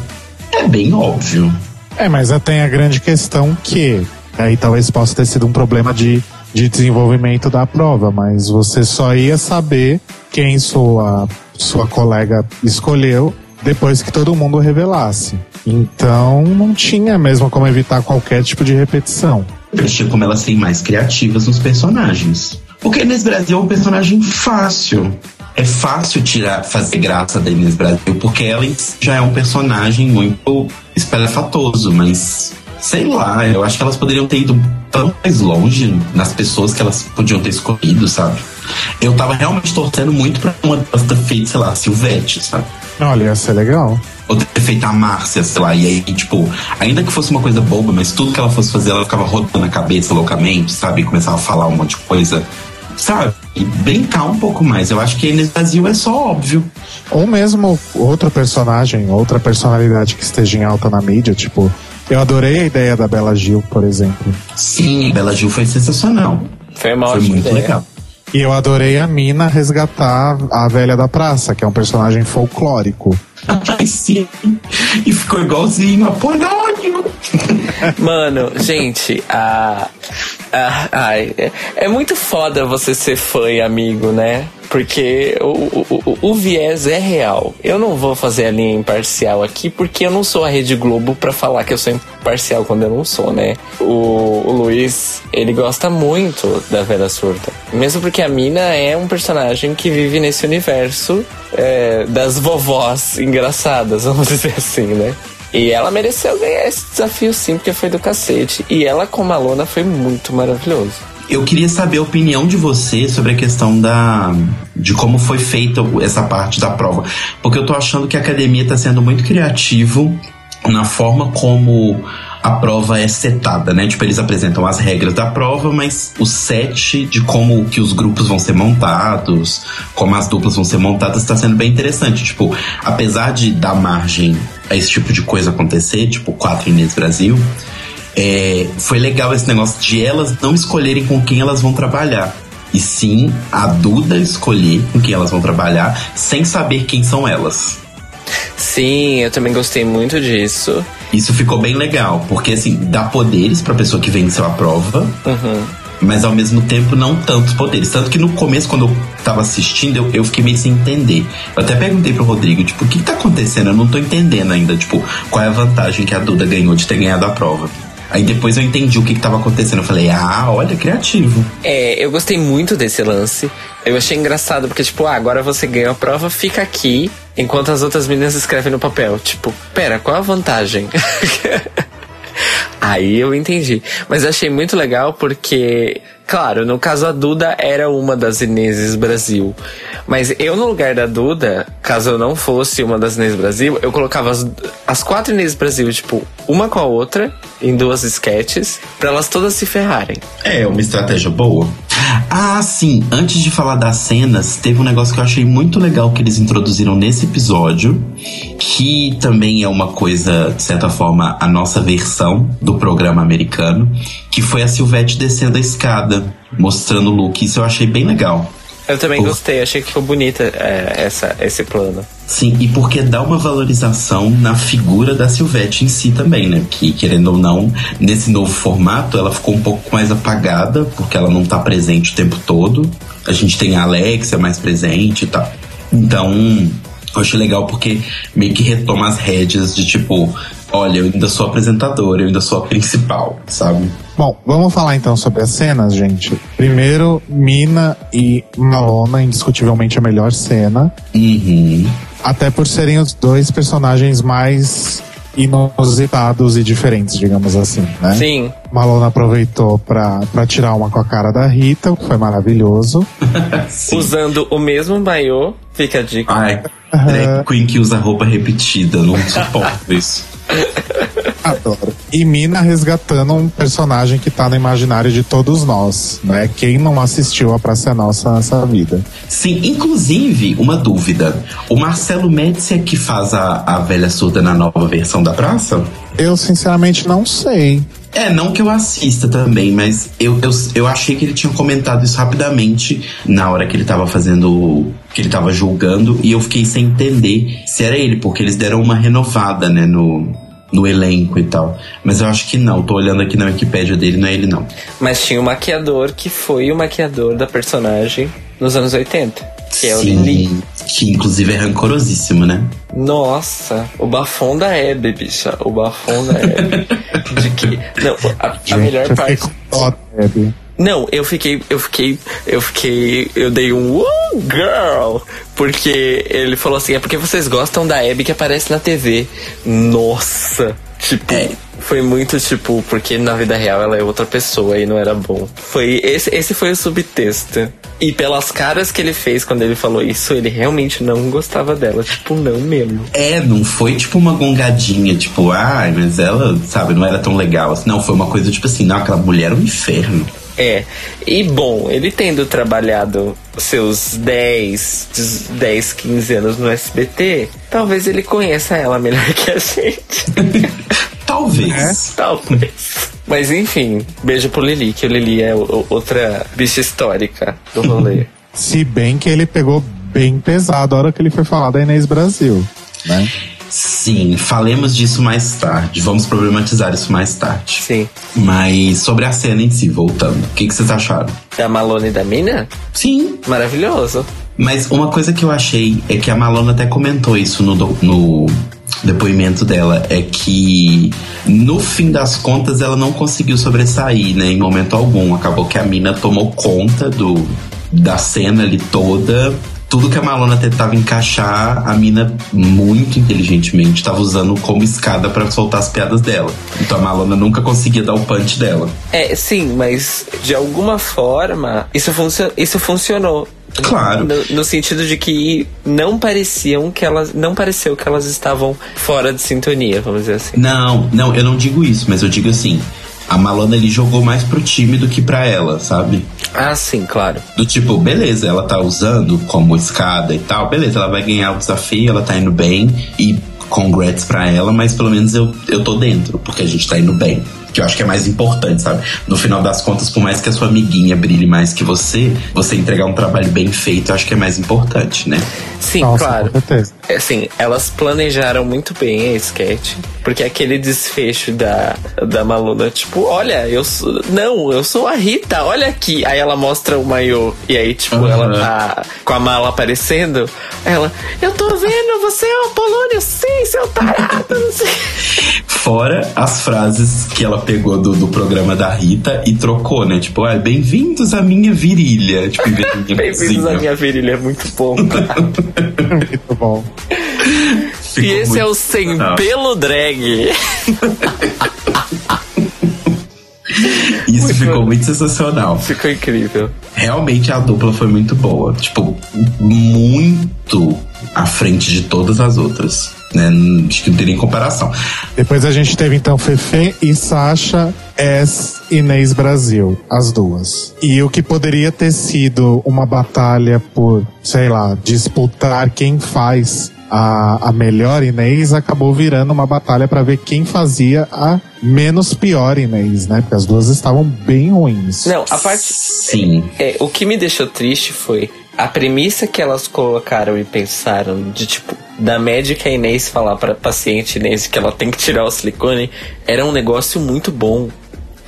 É bem óbvio.
É, mas tem a grande questão que aí talvez possa ter sido um problema de, de desenvolvimento da prova, mas você só ia saber quem sua, sua colega escolheu depois que todo mundo revelasse. Então não tinha mesmo como evitar qualquer tipo de repetição.
Eu achei como elas serem mais criativas nos personagens. Porque Inês Brasil é um personagem fácil. É fácil tirar, fazer graça da Inês Brasil, porque ela já é um personagem muito espalhafatoso, mas sei lá, eu acho que elas poderiam ter ido tão mais longe nas pessoas que elas podiam ter escolhido, sabe? Eu tava realmente torcendo muito pra uma delas ter feito, sei lá, Silvete, sabe?
Olha, ia ser legal.
Ou ter feito a Márcia, sei lá, e aí, tipo, ainda que fosse uma coisa boba, mas tudo que ela fosse fazer, ela ficava rodando a cabeça loucamente, sabe? E começava a falar um monte de coisa, sabe? E brincar um pouco mais. Eu acho que nesse Brasil é só óbvio.
Ou mesmo outro personagem, outra personalidade que esteja em alta na mídia, tipo, eu adorei a ideia da Bela Gil, por exemplo.
Sim, Bela Gil foi sensacional.
Foi uma
Foi
ótima
muito
ideia.
legal.
E eu adorei a Mina resgatar a velha da praça, que é um personagem folclórico.
Ai, sim. E ficou igualzinho a Polônio.
Mano, gente, a. a- ai, é, é muito foda você ser fã e amigo, né? Porque o, o, o- viés é real. Eu não vou fazer a linha imparcial aqui, porque eu não sou a Rede Globo pra falar que eu sou imparcial quando eu não sou, né? O, o Luiz, ele gosta muito da Vera Surda. Mesmo porque a Mina é um personagem que vive nesse universo é, das vovós engraçadas, vamos dizer assim, né? E ela mereceu ganhar esse desafio sim, porque foi do cacete. E ela como aluna foi muito maravilhoso.
Eu queria saber a opinião de você sobre a questão da de como foi feita essa parte da prova, porque eu tô achando que a academia tá sendo muito criativo na forma como a prova é setada, né? Tipo, eles apresentam as regras da prova, mas o set de como que os grupos vão ser montados, como as duplas vão ser montadas, tá sendo bem interessante. Tipo, apesar de dar margem a esse tipo de coisa acontecer, tipo, quatro Inês Brasil, é, foi legal esse negócio de elas não escolherem com quem elas vão trabalhar. E sim a Duda escolher com quem elas vão trabalhar sem saber quem são elas.
Sim, eu também gostei muito disso.
Isso ficou bem legal, porque assim, dá poderes pra pessoa que venceu a prova,
Uhum.
mas ao mesmo tempo não tantos poderes. Tanto que no começo, quando eu tava assistindo, eu, eu fiquei meio sem entender. Eu até perguntei pro Rodrigo, tipo, o que, que tá acontecendo? Eu não tô entendendo ainda, tipo, qual é a vantagem que a Duda ganhou de ter ganhado a prova. Aí depois eu entendi o que, que acontecendo. Eu falei, ah, olha, criativo.
É, eu gostei muito desse lance. Eu achei engraçado, porque, tipo, ah, agora você ganhou a prova, fica aqui, enquanto as outras meninas escrevem no papel. Tipo, pera, qual a vantagem? Aí eu entendi. Mas eu achei muito legal porque, claro, no caso a Duda era uma das Ineses Brasil. Mas eu, no lugar da Duda, caso eu não fosse uma das Inês Brasil, eu colocava as, as quatro Inês Brasil, tipo, uma com a outra, em duas sketches, pra elas todas se ferrarem.
É, uma estratégia boa. Ah, sim. Antes de falar das cenas, teve um negócio que eu achei muito legal que eles introduziram nesse episódio, que também é uma coisa, de certa forma, a nossa versão do programa americano, que foi a Silvete descendo a escada, mostrando o look. Isso eu achei bem legal.
Eu também
Pô.
gostei, achei que ficou bonita é, essa, esse plano.
Sim, e porque dá uma valorização na figura da Silvete em si também, né? Que, querendo ou não, nesse novo formato, ela ficou um pouco mais apagada, porque ela não tá presente o tempo todo. A gente tem a Alexia mais presente e tal. Então, eu achei legal porque meio que retoma as rédeas de tipo, olha, eu ainda sou apresentadora, eu ainda sou a principal, sabe?
Bom, vamos falar então sobre as cenas, gente. Primeiro, Mina e Malona, indiscutivelmente a melhor cena.
Uhum.
Até por serem os dois personagens mais inusitados e diferentes, digamos assim, né?
Sim,
Malona aproveitou pra, pra tirar uma com a cara da Rita, o que foi maravilhoso.
Sim.
usando o mesmo maiô, fica a dica.
Ai, drag queen que usa roupa repetida, não suporto isso.
Adoro. E Mina resgatando um personagem que tá no imaginário de todos nós, né? Quem não assistiu a Praça é Nossa nessa vida?
Sim, inclusive, uma dúvida. O Marcelo Médici é que faz a, a velha surda na nova versão da praça?
Eu sinceramente não sei.
É, não que eu assista também, mas eu, eu, eu achei que ele tinha comentado isso rapidamente na hora que ele tava fazendo. Que ele tava julgando, e eu fiquei sem entender se era ele, porque eles deram uma renovada, né, no, no elenco e tal. Mas eu acho que não, tô olhando aqui na Wikipédia dele, não é ele não.
Mas tinha o maquiador que foi o maquiador da personagem nos anos 80. Que é o
Sim,
Lili.
que inclusive é rancorosíssimo, né?
Nossa, o bafão da Hebe, bicha. O bafão da Hebe. De que. Não, a, a melhor parte. Não, eu fiquei, eu fiquei, eu fiquei, eu dei um uh, girl, porque ele falou assim, é porque vocês gostam da Abby que aparece na TV. Nossa, tipo,
É.
foi muito tipo, porque na vida real ela é outra pessoa e não era bom. Foi esse, esse foi o subtexto. E pelas caras que ele fez quando ele falou isso, ele realmente não gostava dela, tipo, não mesmo.
É, não foi tipo uma gongadinha, tipo, ai, mas ela, sabe, não era tão legal. assim. Não, foi uma coisa tipo assim, não, aquela mulher é um inferno.
É, e bom, ele tendo trabalhado seus 10, 10, 15 anos no SBT, talvez ele conheça ela melhor que a gente.
Talvez.
talvez. Mas enfim, beijo pro Lili, que o Lili é outra bicha histórica do rolê.
Se bem que ele pegou bem pesado a hora que ele foi falar da Inês Brasil, né?
Sim, falemos disso mais tarde. Vamos problematizar isso mais tarde.
Sim.
Mas sobre a cena em si, voltando. O que, que vocês acharam?
Da Malone e da Mina?
Sim,
Maravilhoso.
Mas uma coisa que eu achei é que a Malona até comentou isso no, do- no depoimento dela, é que no fim das contas ela não conseguiu sobressair, né, em momento algum. Acabou que a mina tomou conta do, da cena ali toda. Tudo que a Malona tentava encaixar, a mina muito inteligentemente estava usando como escada para soltar as piadas dela. Então a Malona nunca conseguia dar o punch dela.
É, sim, mas de alguma forma isso, funcio isso funcionou.
Claro.
No, no sentido de que não pareciam que elas. Não pareceu que elas estavam fora de sintonia, vamos dizer assim.
Não, não, eu não digo isso, mas eu digo assim. A Malona ele jogou mais pro time do que pra ela, sabe?
Ah, sim, claro.
Do tipo, beleza, ela tá usando como escada e tal, beleza, ela vai ganhar o desafio, ela tá indo bem e congrats pra ela, mas pelo menos eu, eu tô dentro, porque a gente tá indo bem. Que eu acho que é mais importante, sabe? No final das contas, por mais que a sua amiguinha brilhe mais que você, você entregar um trabalho bem feito, eu acho que é mais importante, né?
Sim,
Nossa,
claro.
com certeza.
É, Assim, elas planejaram muito bem a sketch. Porque aquele desfecho da, da Maluna, tipo, olha, eu sou. Não, eu sou a Rita, olha aqui. Aí ela mostra o maiô. E aí, tipo,
Aham.
ela tá com a mala aparecendo. Ela, eu tô vendo, você é o Apolônio, sim, seu tarado, não sei.
Fora as frases que ela pegou do, do programa da Rita e trocou, né? Tipo, ah, bem-vindos à minha virilha. Tipo, em vez de minha
Bem-vindos à minha virilha, é muito bom.
Muito bom.
E esse é o sem
sensacional.
pelo drag.
Isso
Muito
ficou
bom.
muito sensacional.
Ficou incrível.
Realmente a dupla foi muito boa. Tipo, muito à frente de todas as outras. Né? Acho que não tem nem comparação.
Depois a gente teve então Fefe e Sasha S Inês Brasil, as duas. E o que poderia ter sido uma batalha por, sei lá, disputar quem faz a, a melhor Inês acabou virando uma batalha pra ver quem fazia a menos pior Inês, né? Porque as duas estavam bem ruins.
Não, a parte.
Sim.
É, o que me deixou triste foi a premissa que elas colocaram e pensaram de tipo da médica Inês falar para paciente Inês que ela tem que tirar o silicone era um negócio muito bom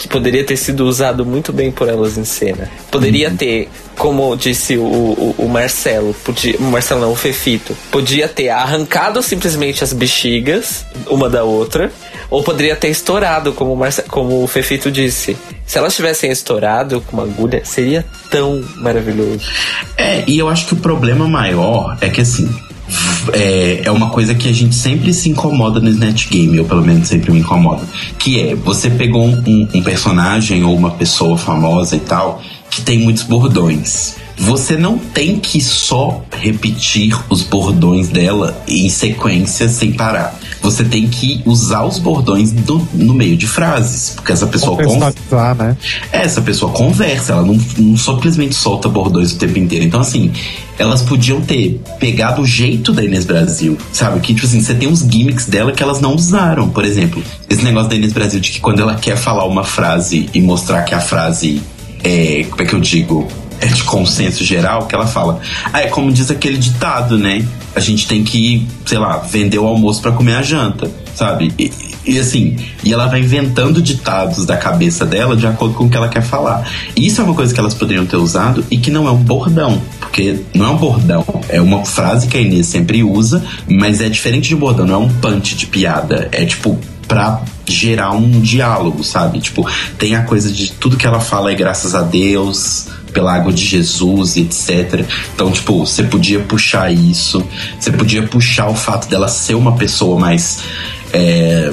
que poderia ter sido usado muito bem por elas em cena. Poderia ter, como disse o, o, o Marcelo, podia, o Marcelo não, o Fefito, podia ter arrancado simplesmente as bexigas uma da outra, ou poderia ter estourado, como o, Marce, como o Fefito disse. Se elas tivessem estourado com uma agulha, seria tão maravilhoso.
É, e eu acho que o problema maior é que assim. É, é uma coisa que a gente sempre se incomoda no Snatch Game, ou pelo menos sempre me incomoda. Que é, você pegou um- um personagem ou uma pessoa famosa e tal, que tem muitos bordões. Você não tem que só repetir os bordões dela em sequência sem parar. Você tem que usar os bordões do- no meio de frases. Porque essa pessoa con-
Contextualizar, né?
é, essa pessoa conversa, ela não, não simplesmente solta bordões o tempo inteiro. Então, assim, elas podiam ter pegado o jeito da Inês Brasil, sabe? Que, tipo assim, você tem uns gimmicks dela que elas não usaram. Por exemplo, esse negócio da Inês Brasil de que quando ela quer falar uma frase e mostrar que a frase é. Como é que eu digo? É de consenso geral, que ela fala. Ah, é como diz aquele ditado, né? A gente tem que, sei lá, vender o almoço pra comer a janta, sabe? E, e assim, e ela vai inventando ditados da cabeça dela de acordo com o que ela quer falar. E isso é uma coisa que elas poderiam ter usado e que não é um bordão. Porque não é um bordão, é uma frase que a Inês sempre usa, mas é diferente de bordão, não é um punch de piada. É tipo, pra gerar um diálogo, sabe? Tipo, tem a coisa de tudo que ela fala é graças a Deus, pela água de Jesus e etc. Então, tipo, você podia puxar isso, você podia puxar o fato dela ser uma pessoa mais é,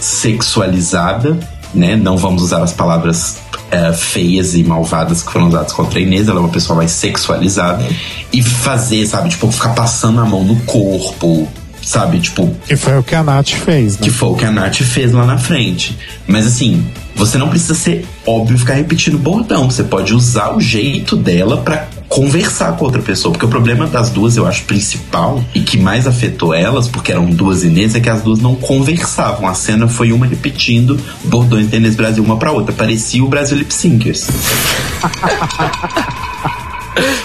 sexualizada, né? Não vamos usar as palavras é, feias e malvadas que foram usadas contra a Inês, ela é uma pessoa mais sexualizada. E fazer, sabe, tipo, ficar passando a mão no corpo, sabe? Tipo,
Que foi o que a Nath fez, né?
que foi o que a Nath fez lá na frente. Mas assim, você não precisa ser óbvio ficar repetindo bordão. Você pode usar o jeito dela pra conversar com outra pessoa. Porque o problema das duas, eu acho, principal e que mais afetou elas, porque eram duas Inês, é que as duas não conversavam. A cena foi uma repetindo bordões da Inês Brasil uma pra outra. Parecia o Brasil Lip Syncers.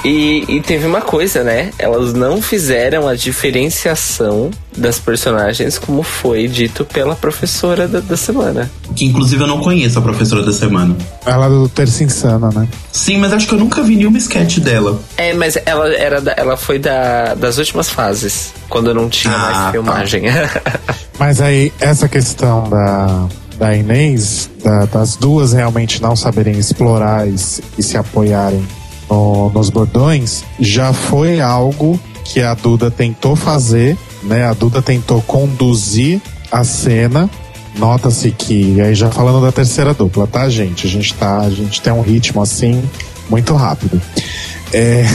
E, e teve uma coisa, né? Elas não fizeram a diferenciação das personagens como foi dito pela professora da, da semana.
Que inclusive eu não conheço a professora da semana.
Ela é do Terça Insana, né?
Sim, mas acho que eu nunca vi nenhuma sketch dela.
É, mas ela era da- ela foi da, das últimas fases, quando não tinha
Ah,
mais
tá.
filmagem.
Mas aí, essa questão da, da Inês, da- das duas realmente não saberem explorar e, se- e se apoiarem no- nos bordões, já foi algo que a Duda tentou fazer, né? A Duda tentou conduzir a cena. Nota-se que, aí já falando da terceira dupla, tá, gente? A gente tá, a gente tem um ritmo assim muito rápido. É,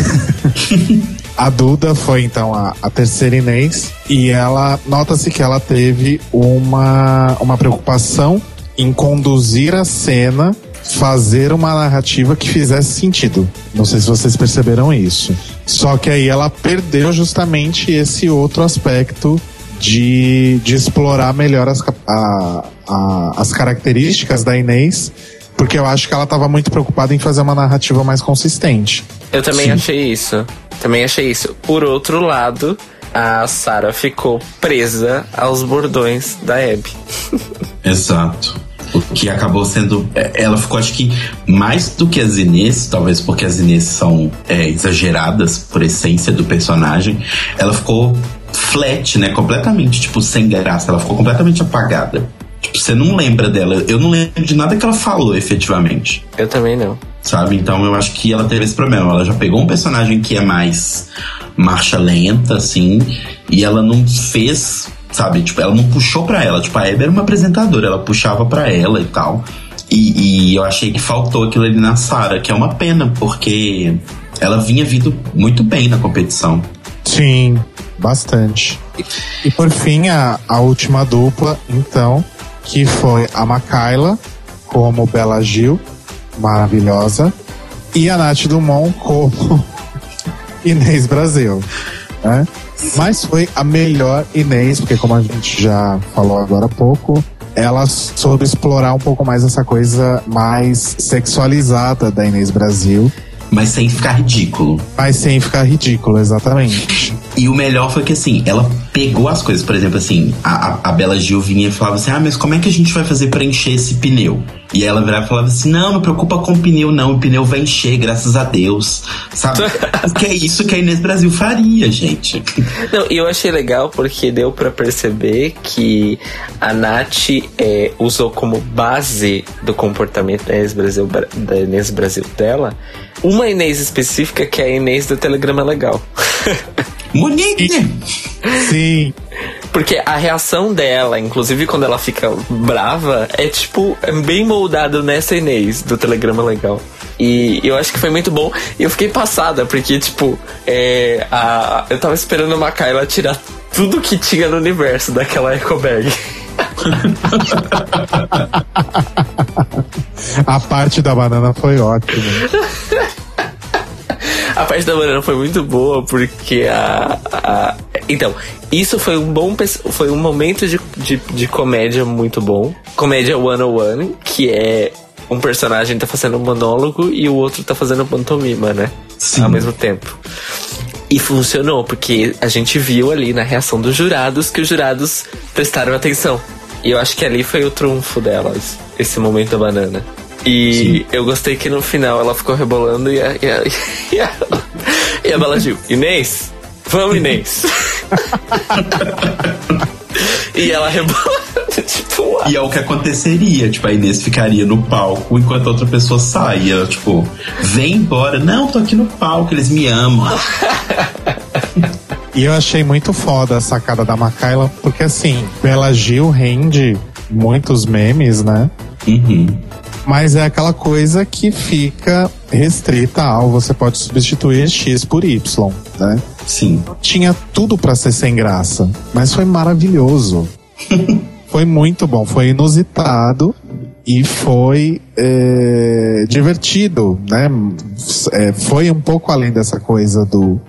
a Duda foi então a, a terceira Inês e ela nota-se que ela teve uma, uma preocupação em conduzir a cena, fazer uma narrativa que fizesse sentido. Não sei se vocês perceberam isso. Só que aí ela perdeu justamente esse outro aspecto de, de explorar melhor as, a- a- as características da Inês, porque eu acho que ela estava muito preocupada em fazer uma narrativa mais consistente.
Eu também
Sim.
achei isso. Também achei isso. Por outro lado, a Sarah ficou presa aos bordões da Abby.
Exato. Que acabou sendo. é, Ela ficou, acho que, mais do que as Inês, talvez porque as Inês são é, exageradas por essência do personagem, ela ficou flat, né? Completamente, tipo, sem graça. Ela ficou completamente apagada. Tipo, você não lembra dela. Eu não lembro de nada que ela falou efetivamente.
Eu também não.
Sabe? Então eu acho que ela teve esse problema. Ela já pegou um personagem que é mais marcha lenta, assim, e ela não fez, sabe? Tipo, ela não puxou pra ela. Tipo, a Abby era uma apresentadora, ela puxava pra ela e tal. E, e eu achei que faltou aquilo ali na Sarah, que é uma pena, porque ela vinha vindo muito bem na competição.
Sim, bastante. E, por fim, a, a última dupla, então, que foi a Makayla como Bela Gil, maravilhosa, e a Nath Dumont como Inês Brasil. Né? Mas foi a melhor Inês, porque como a gente já falou agora há pouco, ela soube explorar um pouco mais essa coisa mais sexualizada da Inês Brasil,
Mas sem ficar ridículo.
mas sem ficar ridículo, exatamente.
E o melhor foi que assim, ela pegou as coisas, por exemplo, assim, a, a, Bela Gil vinha e falava assim: Ah, mas como é que a gente vai fazer pra encher esse pneu? E ela virava e falava assim: Não, não preocupa com o pneu, não, o pneu vai encher, graças a Deus. Sabe? Porque é isso que a Inês Brasil faria, gente.
Não, e eu achei legal porque deu pra perceber que a Nath é, usou como base do comportamento da Inês, Brasil, da Inês Brasil dela uma Inês específica que é a Inês do Telegrama Legal.
Monique!
Sim,
Porque a reação dela, inclusive quando ela fica brava, é tipo, é bem moldado nessa Inês do Telegrama Legal. E eu acho que foi muito bom. E eu fiquei passada, porque, tipo, é, a, eu tava esperando a Makayla tirar tudo que tinha no universo daquela eco bag.
a parte da banana foi ótima.
A parte da banana foi muito boa porque a. a- então, isso foi um bom. Foi um momento de, de, de comédia muito bom. Comédia one-on-one, que é um personagem tá fazendo um monólogo e o outro tá fazendo pantomima, né?
Sim.
Ao mesmo tempo. E funcionou, porque a gente viu ali na reação dos jurados que os jurados prestaram atenção. E eu acho que ali foi o trunfo delas, esse momento da banana. E eu gostei que no final ela ficou rebolando e a, e a, e a, e a Bela Gil, Inês, vamos Inês. e ela rebolando, tipo, uau.
E é o que aconteceria, tipo, a Inês ficaria no palco enquanto a outra pessoa saia, tipo, vem embora. Não, tô aqui no palco, eles me amam.
E eu achei muito foda a sacada da Makayla, porque assim, Bela Gil rende muitos memes, né?
Uhum.
Mas é aquela coisa que fica restrita ao você pode substituir X por Y, né?
Sim.
Tinha tudo pra ser sem graça, mas foi maravilhoso. foi muito bom, foi inusitado e foi é, divertido, né? É, foi um pouco além dessa coisa do,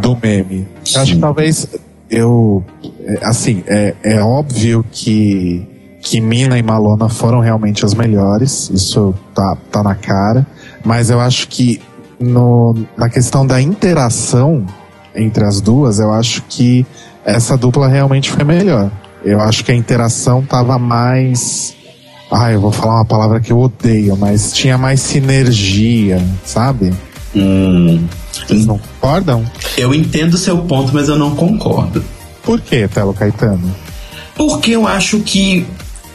do meme. Eu acho que talvez eu. é, assim, é, é óbvio que, que Mina e Malona foram realmente as melhores, isso tá, tá na cara, mas eu acho que no, na questão da interação entre as duas, eu acho que essa dupla realmente foi melhor. Eu acho que a interação tava mais. Ah, eu vou falar uma palavra que eu odeio, mas tinha mais sinergia, sabe?
Hum,
Vocês não concordam?
eu entendo seu ponto, mas eu não concordo.
Por que, Telo Caetano?
Porque eu acho que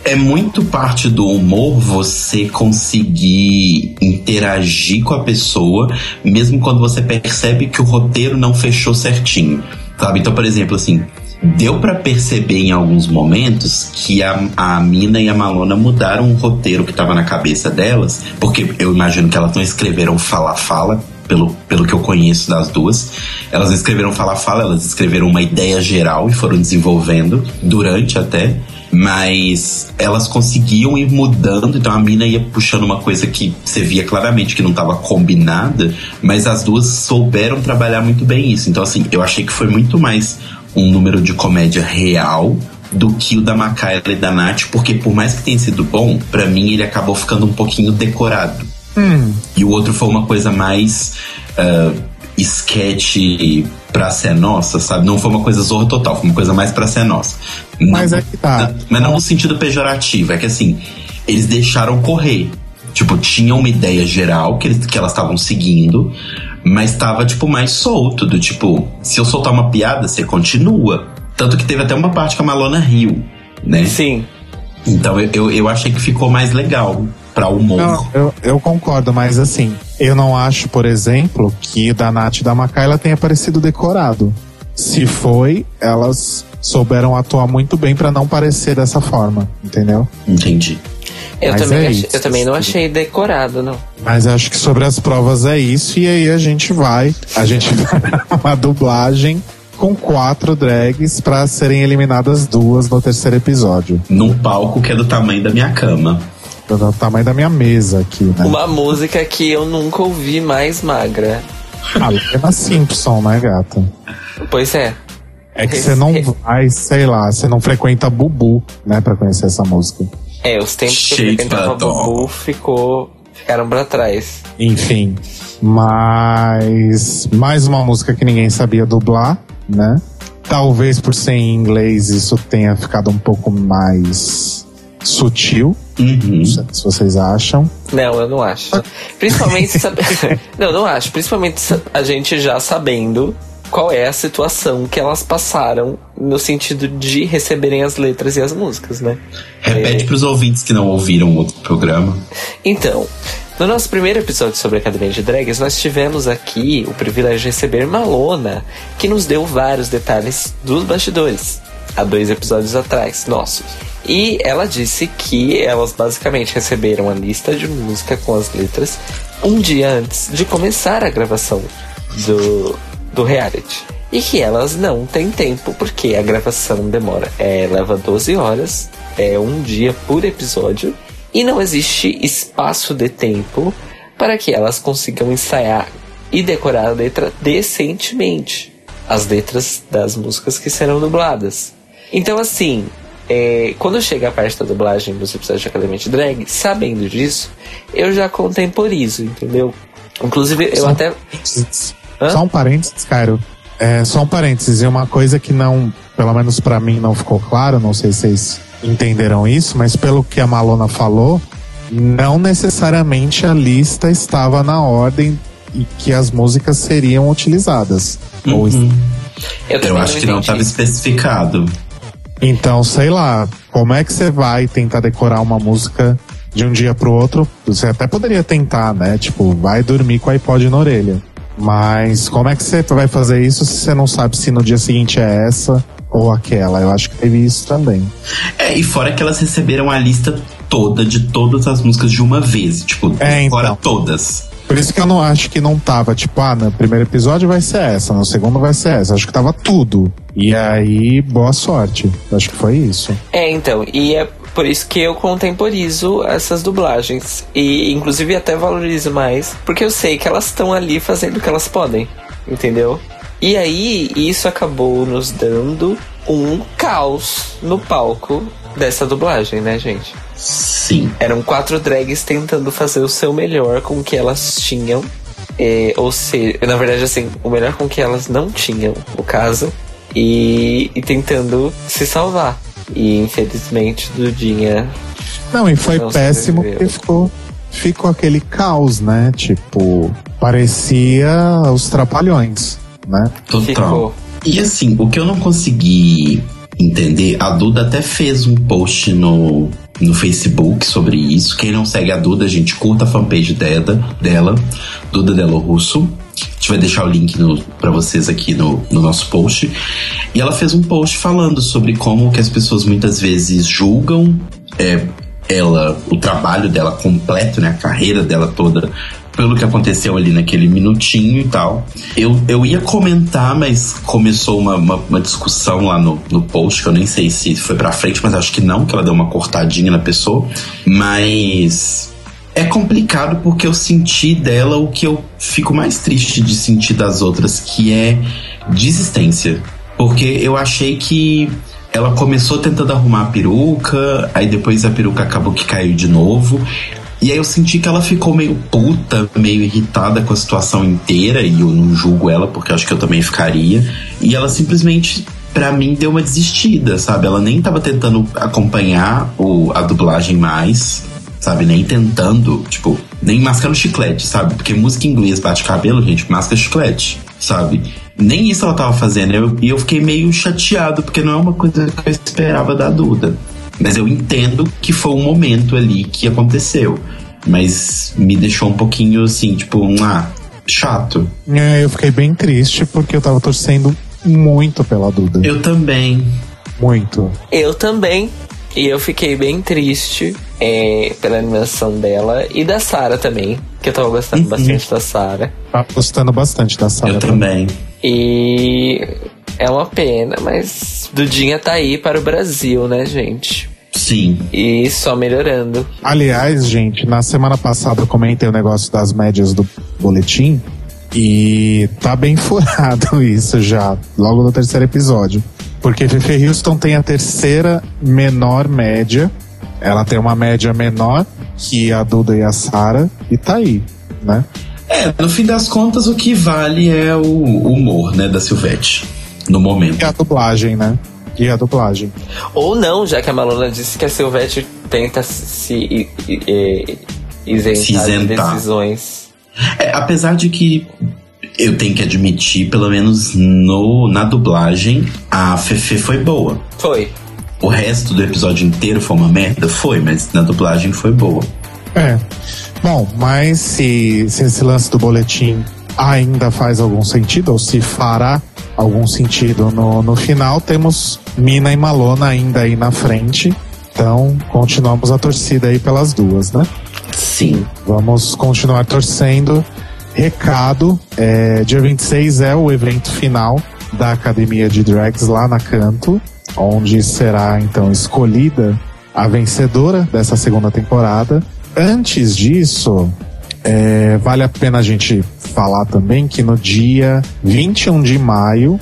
é muito parte do humor você conseguir interagir com a pessoa, mesmo quando você percebe que o roteiro não fechou certinho. Sabe? Então, por exemplo, assim, deu pra perceber em alguns momentos que a, a Mina e a Malona mudaram o roteiro que tava na cabeça delas, porque eu imagino que elas não escreveram fala-fala, pelo, pelo que eu conheço das duas. Elas escreveram fala-fala, elas escreveram uma ideia geral e foram desenvolvendo durante até. Mas elas conseguiam ir mudando, então a mina ia puxando uma coisa que você via claramente que não estava combinada, mas as duas souberam trabalhar muito bem isso. Então, assim, eu achei que foi muito mais um número de comédia real do que o da Macaela e da Nath, porque por mais que tenha sido bom, pra mim ele acabou ficando um pouquinho decorado. E o outro foi uma coisa mais ah, sketch pra ser nossa, sabe? Não foi uma coisa zorra total, foi uma coisa mais pra ser nossa. Não-
Mas é que tá.
não- mas não no sentido pejorativo, é que assim, eles deixaram correr. Tipo, tinha uma ideia geral que, eles, que elas estavam seguindo, mas tava, tipo, mais solto. Do tipo, se eu soltar uma piada, você continua. Tanto que teve até uma parte que a Malona riu, né?
Sim.
Então eu, eu, eu achei que ficou mais legal pra humor.
Não, eu, eu concordo, mas assim, eu não acho, por exemplo, que da Nath e da Macaela tenha parecido decorado. Se foi, elas souberam atuar muito bem pra não parecer dessa forma, entendeu?
Entendi.
Eu
Mas
também,
é
achei- eu também não achei decorado, não.
Mas eu acho que sobre as provas é isso, e aí a gente vai, a gente vai uma dublagem com quatro drags pra serem eliminadas duas no terceiro episódio.
Num palco que é do tamanho da minha cama.
Do tamanho da minha mesa aqui, né?
Uma música que eu nunca ouvi mais magra.
A Lena Simpson, né, gata?
Pois é.
É que você não vai, sei lá, você não frequenta Bubu, né, pra conhecer essa música.
É, os tempos que eu frequentava. Bubu ficou, ficaram pra trás.
Enfim, mas mais uma música que ninguém sabia dublar, né? Talvez por ser em inglês isso tenha ficado um pouco mais sutil,
Uhum.
não sei se vocês acham.
Não, eu não acho. Principalmente sab... Não, não acho. Principalmente a gente já sabendo qual é a situação que elas passaram no sentido de receberem as letras e as músicas, né?
Repete pros ouvintes que não ouviram o outro programa.
Então, no nosso primeiro episódio sobre a Academia de Drags, nós tivemos aqui o privilégio de receber Malona, que nos deu vários detalhes dos bastidores, há dois episódios atrás, nossos. E ela disse que elas basicamente receberam a lista de música com as letras um dia antes de começar a gravação do, do reality. E que elas não têm tempo, porque a gravação demora. É, leva 12 horas, é um dia por episódio, e não existe espaço de tempo para que elas consigam ensaiar e decorar a letra decentemente. As letras das músicas que serão dubladas. Então, assim, é, quando chega a parte da dublagem dos episódios de Academia de Drag, sabendo disso, eu já contemporizo, entendeu? Inclusive, eu
Só-
até.
Só um parênteses, Cairo. É, só um parênteses, e uma coisa que não, pelo menos pra mim não ficou claro, não sei se vocês entenderam isso, mas pelo que a Malona falou, não necessariamente a lista estava na ordem e que as músicas seriam utilizadas. Ou est-
Eu,
Eu acho que não estava especificado.
Então, sei lá, como é que você vai tentar decorar uma música de um dia pro outro? Você até poderia tentar, né? Tipo, vai dormir com a iPod na orelha. Mas como é que você vai fazer isso se você não sabe se no dia seguinte é essa ou aquela? Eu acho que teve isso também.
É, e fora que elas receberam a lista toda de todas as músicas de uma vez. Tipo,
É,
fora
então.
todas.
Por isso que eu não acho que não tava, tipo, ah, no primeiro episódio vai ser essa, no segundo vai ser essa. Acho que tava tudo. E aí, boa sorte. Acho que foi isso.
É, então, e é, Por isso que eu contemporizo essas dublagens. E inclusive até valorizo mais. Porque eu sei que elas estão ali fazendo o que elas podem. Entendeu? E aí, isso acabou nos dando um caos no palco dessa dublagem, né, gente?
Sim.
Eram quatro drags tentando fazer o seu melhor com o que elas tinham. É, ou seja, na verdade, assim, o melhor com o que elas não tinham, no caso. E, e tentando se salvar. E infelizmente, Dudinha.
Não, e foi
Não
péssimo porque ficou, ficou aquele caos, né? Tipo, parecia os trapalhões, né?
Total.
Ficou.
E assim, o que eu não consegui entender, a Duda até fez um post no, no Facebook sobre isso. Quem não segue a Duda, gente, curta a fanpage dela, dela Duda Delo Russo. A gente vai deixar o link pra vocês aqui no, no nosso post. E ela fez um post falando sobre como que as pessoas muitas vezes julgam é, ela, o trabalho dela completo, né, a carreira dela toda, pelo que aconteceu ali naquele minutinho e tal. Eu, eu ia comentar, mas começou uma, uma, uma discussão lá no, no post, que eu nem sei se foi pra frente, mas acho que não, que ela deu uma cortadinha na pessoa. Mas é complicado porque eu senti dela o que eu fico mais triste de sentir das outras, que é desistência. Porque eu achei que ela começou tentando arrumar a peruca, aí depois a peruca acabou que caiu de novo. E aí eu senti que ela ficou meio puta, meio irritada com a situação inteira, e eu não julgo ela, porque eu acho que eu também ficaria. E ela simplesmente, pra mim, deu uma desistida, sabe? Ela nem tava tentando acompanhar o, a dublagem mais, sabe? Nem tentando, tipo, nem mascando chiclete, sabe? Porque música em inglês bate cabelo, gente, masca chiclete, sabe? Nem isso ela tava fazendo. Eu- E eu, fiquei meio chateado, porque não é uma coisa que eu esperava da Duda. Mas eu entendo que foi um momento ali que aconteceu. Mas me deixou um pouquinho assim, tipo, um ah, chato.
É, eu fiquei bem triste porque eu tava torcendo muito pela Duda.
Eu também.
Muito.
Eu também. E eu fiquei bem triste é, pela animação dela e da Sarah também. Que eu tava gostando
Uhum.
bastante da Sarah.
Tá gostando bastante da sala.
Eu também.
E é uma pena, mas Dudinha tá aí para o Brasil, né, gente?
Sim.
E só melhorando.
Aliás, gente, na semana passada eu comentei o negócio das médias do boletim e tá bem furado isso já, logo no terceiro episódio. Porque Fefe Houston tem a terceira menor média. Ela tem uma média menor que a Duda e a Sara e tá aí, né?
É, no fim das contas, o que vale é o humor, né, da Silvete. No momento.
E a dublagem, né? E a dublagem.
Ou não, já que a Malona disse que a Silvete tenta se isentar,
Se isentar.
de decisões.
É, apesar de que eu tenho que admitir, pelo menos no, na dublagem, a Fefe foi boa.
Foi.
O resto do episódio inteiro foi uma merda? Foi, mas na dublagem foi boa.
É. Bom, mas se, se esse lance do boletim ainda faz algum sentido, ou se fará algum sentido no, no final, temos Mina e Malona ainda aí na frente. Então, continuamos a torcida aí pelas duas, né?
Sim.
Vamos continuar torcendo. Recado: é, dia 26 é o evento final da Academia de Drags lá na Canto, onde será então escolhida a vencedora dessa segunda temporada. Antes disso, é, vale a pena a gente falar também que no dia 21 de maio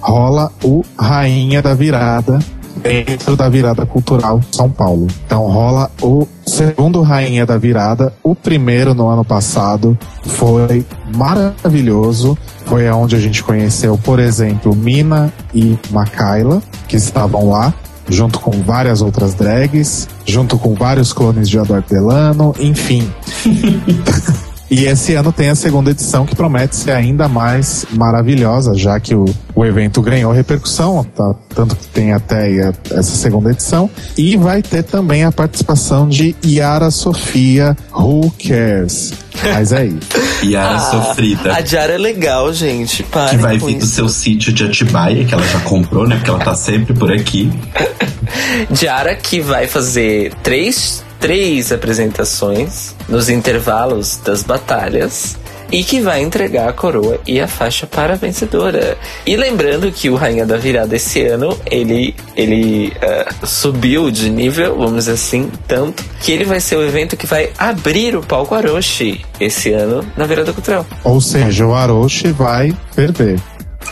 rola o Rainha da Virada dentro da Virada Cultural São Paulo. Então rola o segundo Rainha da Virada, o primeiro no ano passado foi maravilhoso. Foi aonde a gente conheceu, por exemplo, Mina e Makaila, que estavam lá junto com várias outras drags, junto com vários clones de Ador Delano, enfim. E esse ano tem a segunda edição que promete ser ainda mais maravilhosa, já que o, o evento ganhou repercussão, tá? tanto que tem até aí a- essa segunda edição. E vai ter também a participação de Yara Sofia, Who Cares? Mas é isso.
Yara
Ah,
Sofrida.
A Diara é legal, gente. Para
Que vai vir do seu sítio de Atibaia, que ela já comprou, né? Porque ela tá sempre por aqui.
Diara que vai fazer três, três apresentações nos intervalos das batalhas. e que vai entregar a coroa e a faixa para a vencedora. E lembrando que o Rainha da Virada esse ano, ele, ele uh, subiu de nível, vamos dizer assim, tanto que ele vai ser o evento que vai abrir o palco Aroshi esse ano na Virada Cultural.
Ou seja, o Aroshi vai perder.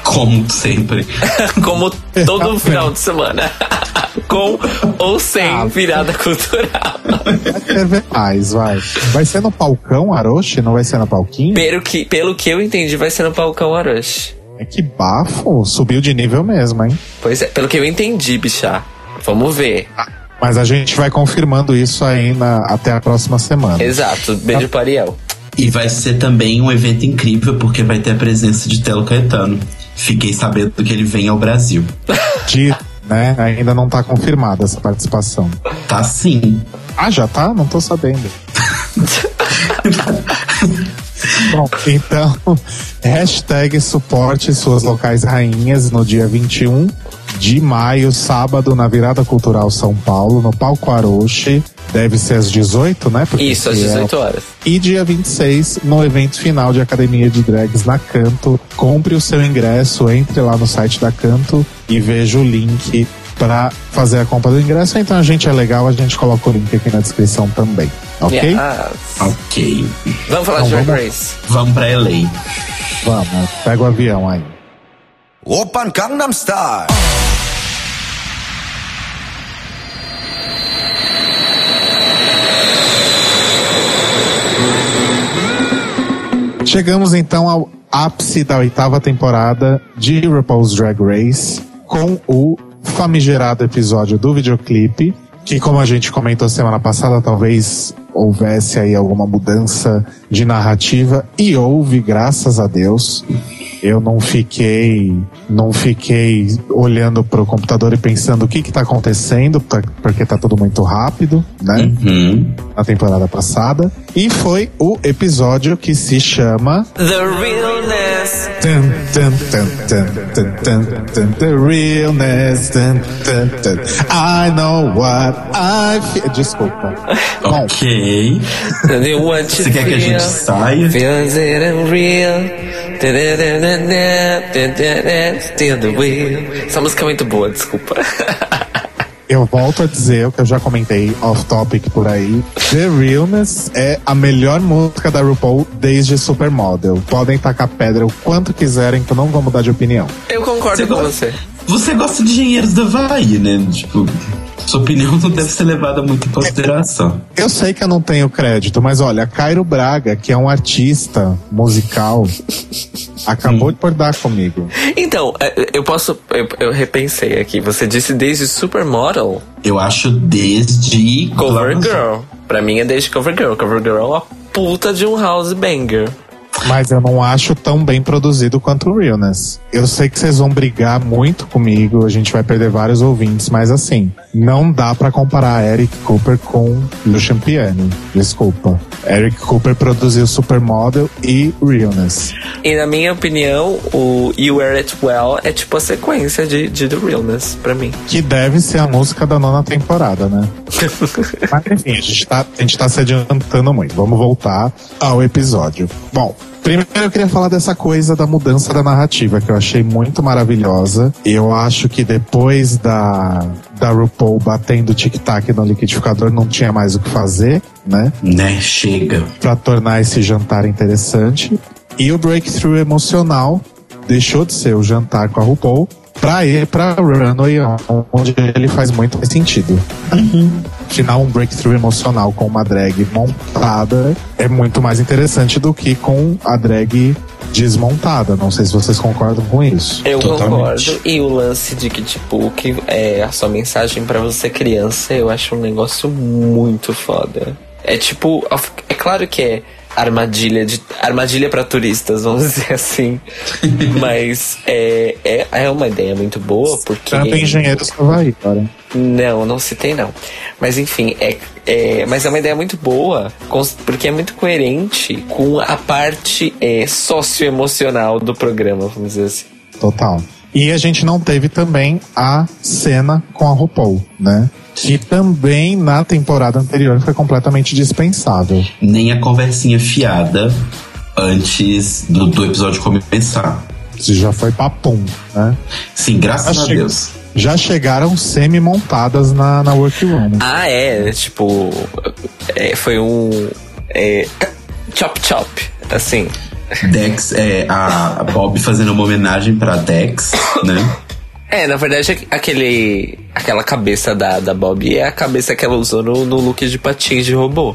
Como sempre.
Como todo final de semana. Com ou sem
Ah,
virada cultural.
Vai perder mais, vai. Vai ser no palcão, Aroshi? Não vai ser no palquinho?
Pelo que, pelo que eu entendi, vai ser no palcão Aroshi.
É que bafo, subiu de nível mesmo, hein?
Pois é, pelo que eu entendi, bichá. Vamos ver.
Mas a gente vai confirmando isso aí na- até a próxima semana.
Exato. Beijo para Ariel.
E vai ser também um evento incrível porque vai ter a presença de Telo Caetano. Fiquei sabendo que ele vem ao Brasil.
De, né? Ainda não tá confirmada essa participação.
Tá sim.
Ah, já tá? Não tô sabendo. Bom, então, hashtag suporte suas locais rainhas no dia 21 de maio, sábado, na Virada Cultural São Paulo, no Palco Aroche. Deve ser às 18, né? Porque
Isso, às
esse é o
18 horas.
e dia 26, no evento final de Academia de Drags na Canto. Compre o seu ingresso, entre lá no site da Canto e veja o link para fazer a compra do ingresso. Então a gente é legal, a gente coloca o link aqui na descrição também. Ok?
Yes.
Ok.
Vamos falar
Então,
de Drag
vamos-
Race.
Vamos pra LA.
Vamos, pega o avião aí.
Open Gangnam Style.
Chegamos então ao ápice da oitava temporada de RuPaul's Drag Race com o famigerado episódio do videoclipe, que como a gente comentou semana passada, talvez houvesse aí alguma mudança de narrativa e houve, graças a Deus. Eu não fiquei, não fiquei olhando pro computador e pensando o que que tá acontecendo, porque tá tudo muito rápido, né?
Uhum.
Na temporada passada. E foi o episódio que se chama
The Realness.
Dun, dun, dun, dun, dun, dun, dun, The realness. Dun, dun, dun. I know what I feel. Desculpa.
Ok. Você quer que a gente saia?
Feels it unreal. Still the wheel. Essa música é muito boa, desculpa.
eu volto a dizer o que eu já comentei off-topic por aí. The Realness é a melhor música da RuPaul desde Supermodel. Podem tacar pedra o quanto quiserem, que eu não vou mudar de opinião.
Eu concordo
Você
com
gosta-
você.
Você gosta de engenheiros da Havaí, né? Tipo, sua opinião não deve ser levada muito em consideração.
Eu sei que eu não tenho crédito, mas olha, Cairo Braga, que é um artista musical, acabou de acordar comigo.
Então, é, eu posso. Eu, eu repensei aqui. Você disse desde Supermodel,
Eu acho desde.
Cover Girl. Pra mim é desde Cover Girl. Cover Girl é uma puta de um house banger.
Mas eu não acho tão bem produzido quanto o Realness. Eu sei que vocês vão brigar muito comigo, a gente vai perder vários ouvintes, mas assim, não dá pra comparar Eric Cooper com Lucian Piani. Desculpa. Eric Cooper produziu Supermodel e Realness.
E na minha opinião, o You Wear It Well é tipo a sequência de, de The Realness, pra mim.
Que deve ser a música da nona temporada, né? Mas enfim, a gente, tá, a gente tá se adiantando muito. Vamos voltar ao episódio. Bom, primeiro eu queria falar dessa coisa da mudança da narrativa, que eu achei muito maravilhosa. Eu acho que depois da, da RuPaul batendo o tic-tac no liquidificador, não tinha mais o que fazer, né?
Né? Chega.
Pra tornar esse jantar interessante. E o breakthrough emocional deixou de ser o jantar com a RuPaul pra ir pra Runway, onde ele faz muito mais sentido. Afinal, um breakthrough emocional com uma drag montada é muito mais interessante do que com a drag desmontada. Não sei se vocês concordam com isso.
Eu
Totalmente.
concordo. E o lance de que, tipo, que é a sua mensagem pra você criança, eu acho um negócio muito foda. É tipo, é claro que é armadilha de armadilha para turistas, vamos dizer assim. Mas é, é, é uma ideia muito boa, porque.
Também engenheiros do Havaí, cara.
Não, não citei não. Mas enfim, é, é, mas é uma ideia muito boa, porque é muito coerente com a parte é, socioemocional do programa, vamos dizer assim.
Total. E a gente não teve também a cena com a RuPaul, né? Que também na temporada anterior foi completamente dispensável.
Nem a conversinha fiada antes do, do episódio começar.
Isso já foi papum, né?
Sim, graças
Achei-
a Deus.
Já chegaram semi-montadas na, na workroom.
Ah, é, tipo. é, foi um. É, chop chop, assim.
Dex, é, a Bob fazendo uma homenagem pra Dex, né?
É, na verdade, aquele. aquela cabeça da, da Bob é a cabeça que ela usou no, no look de patins de robô.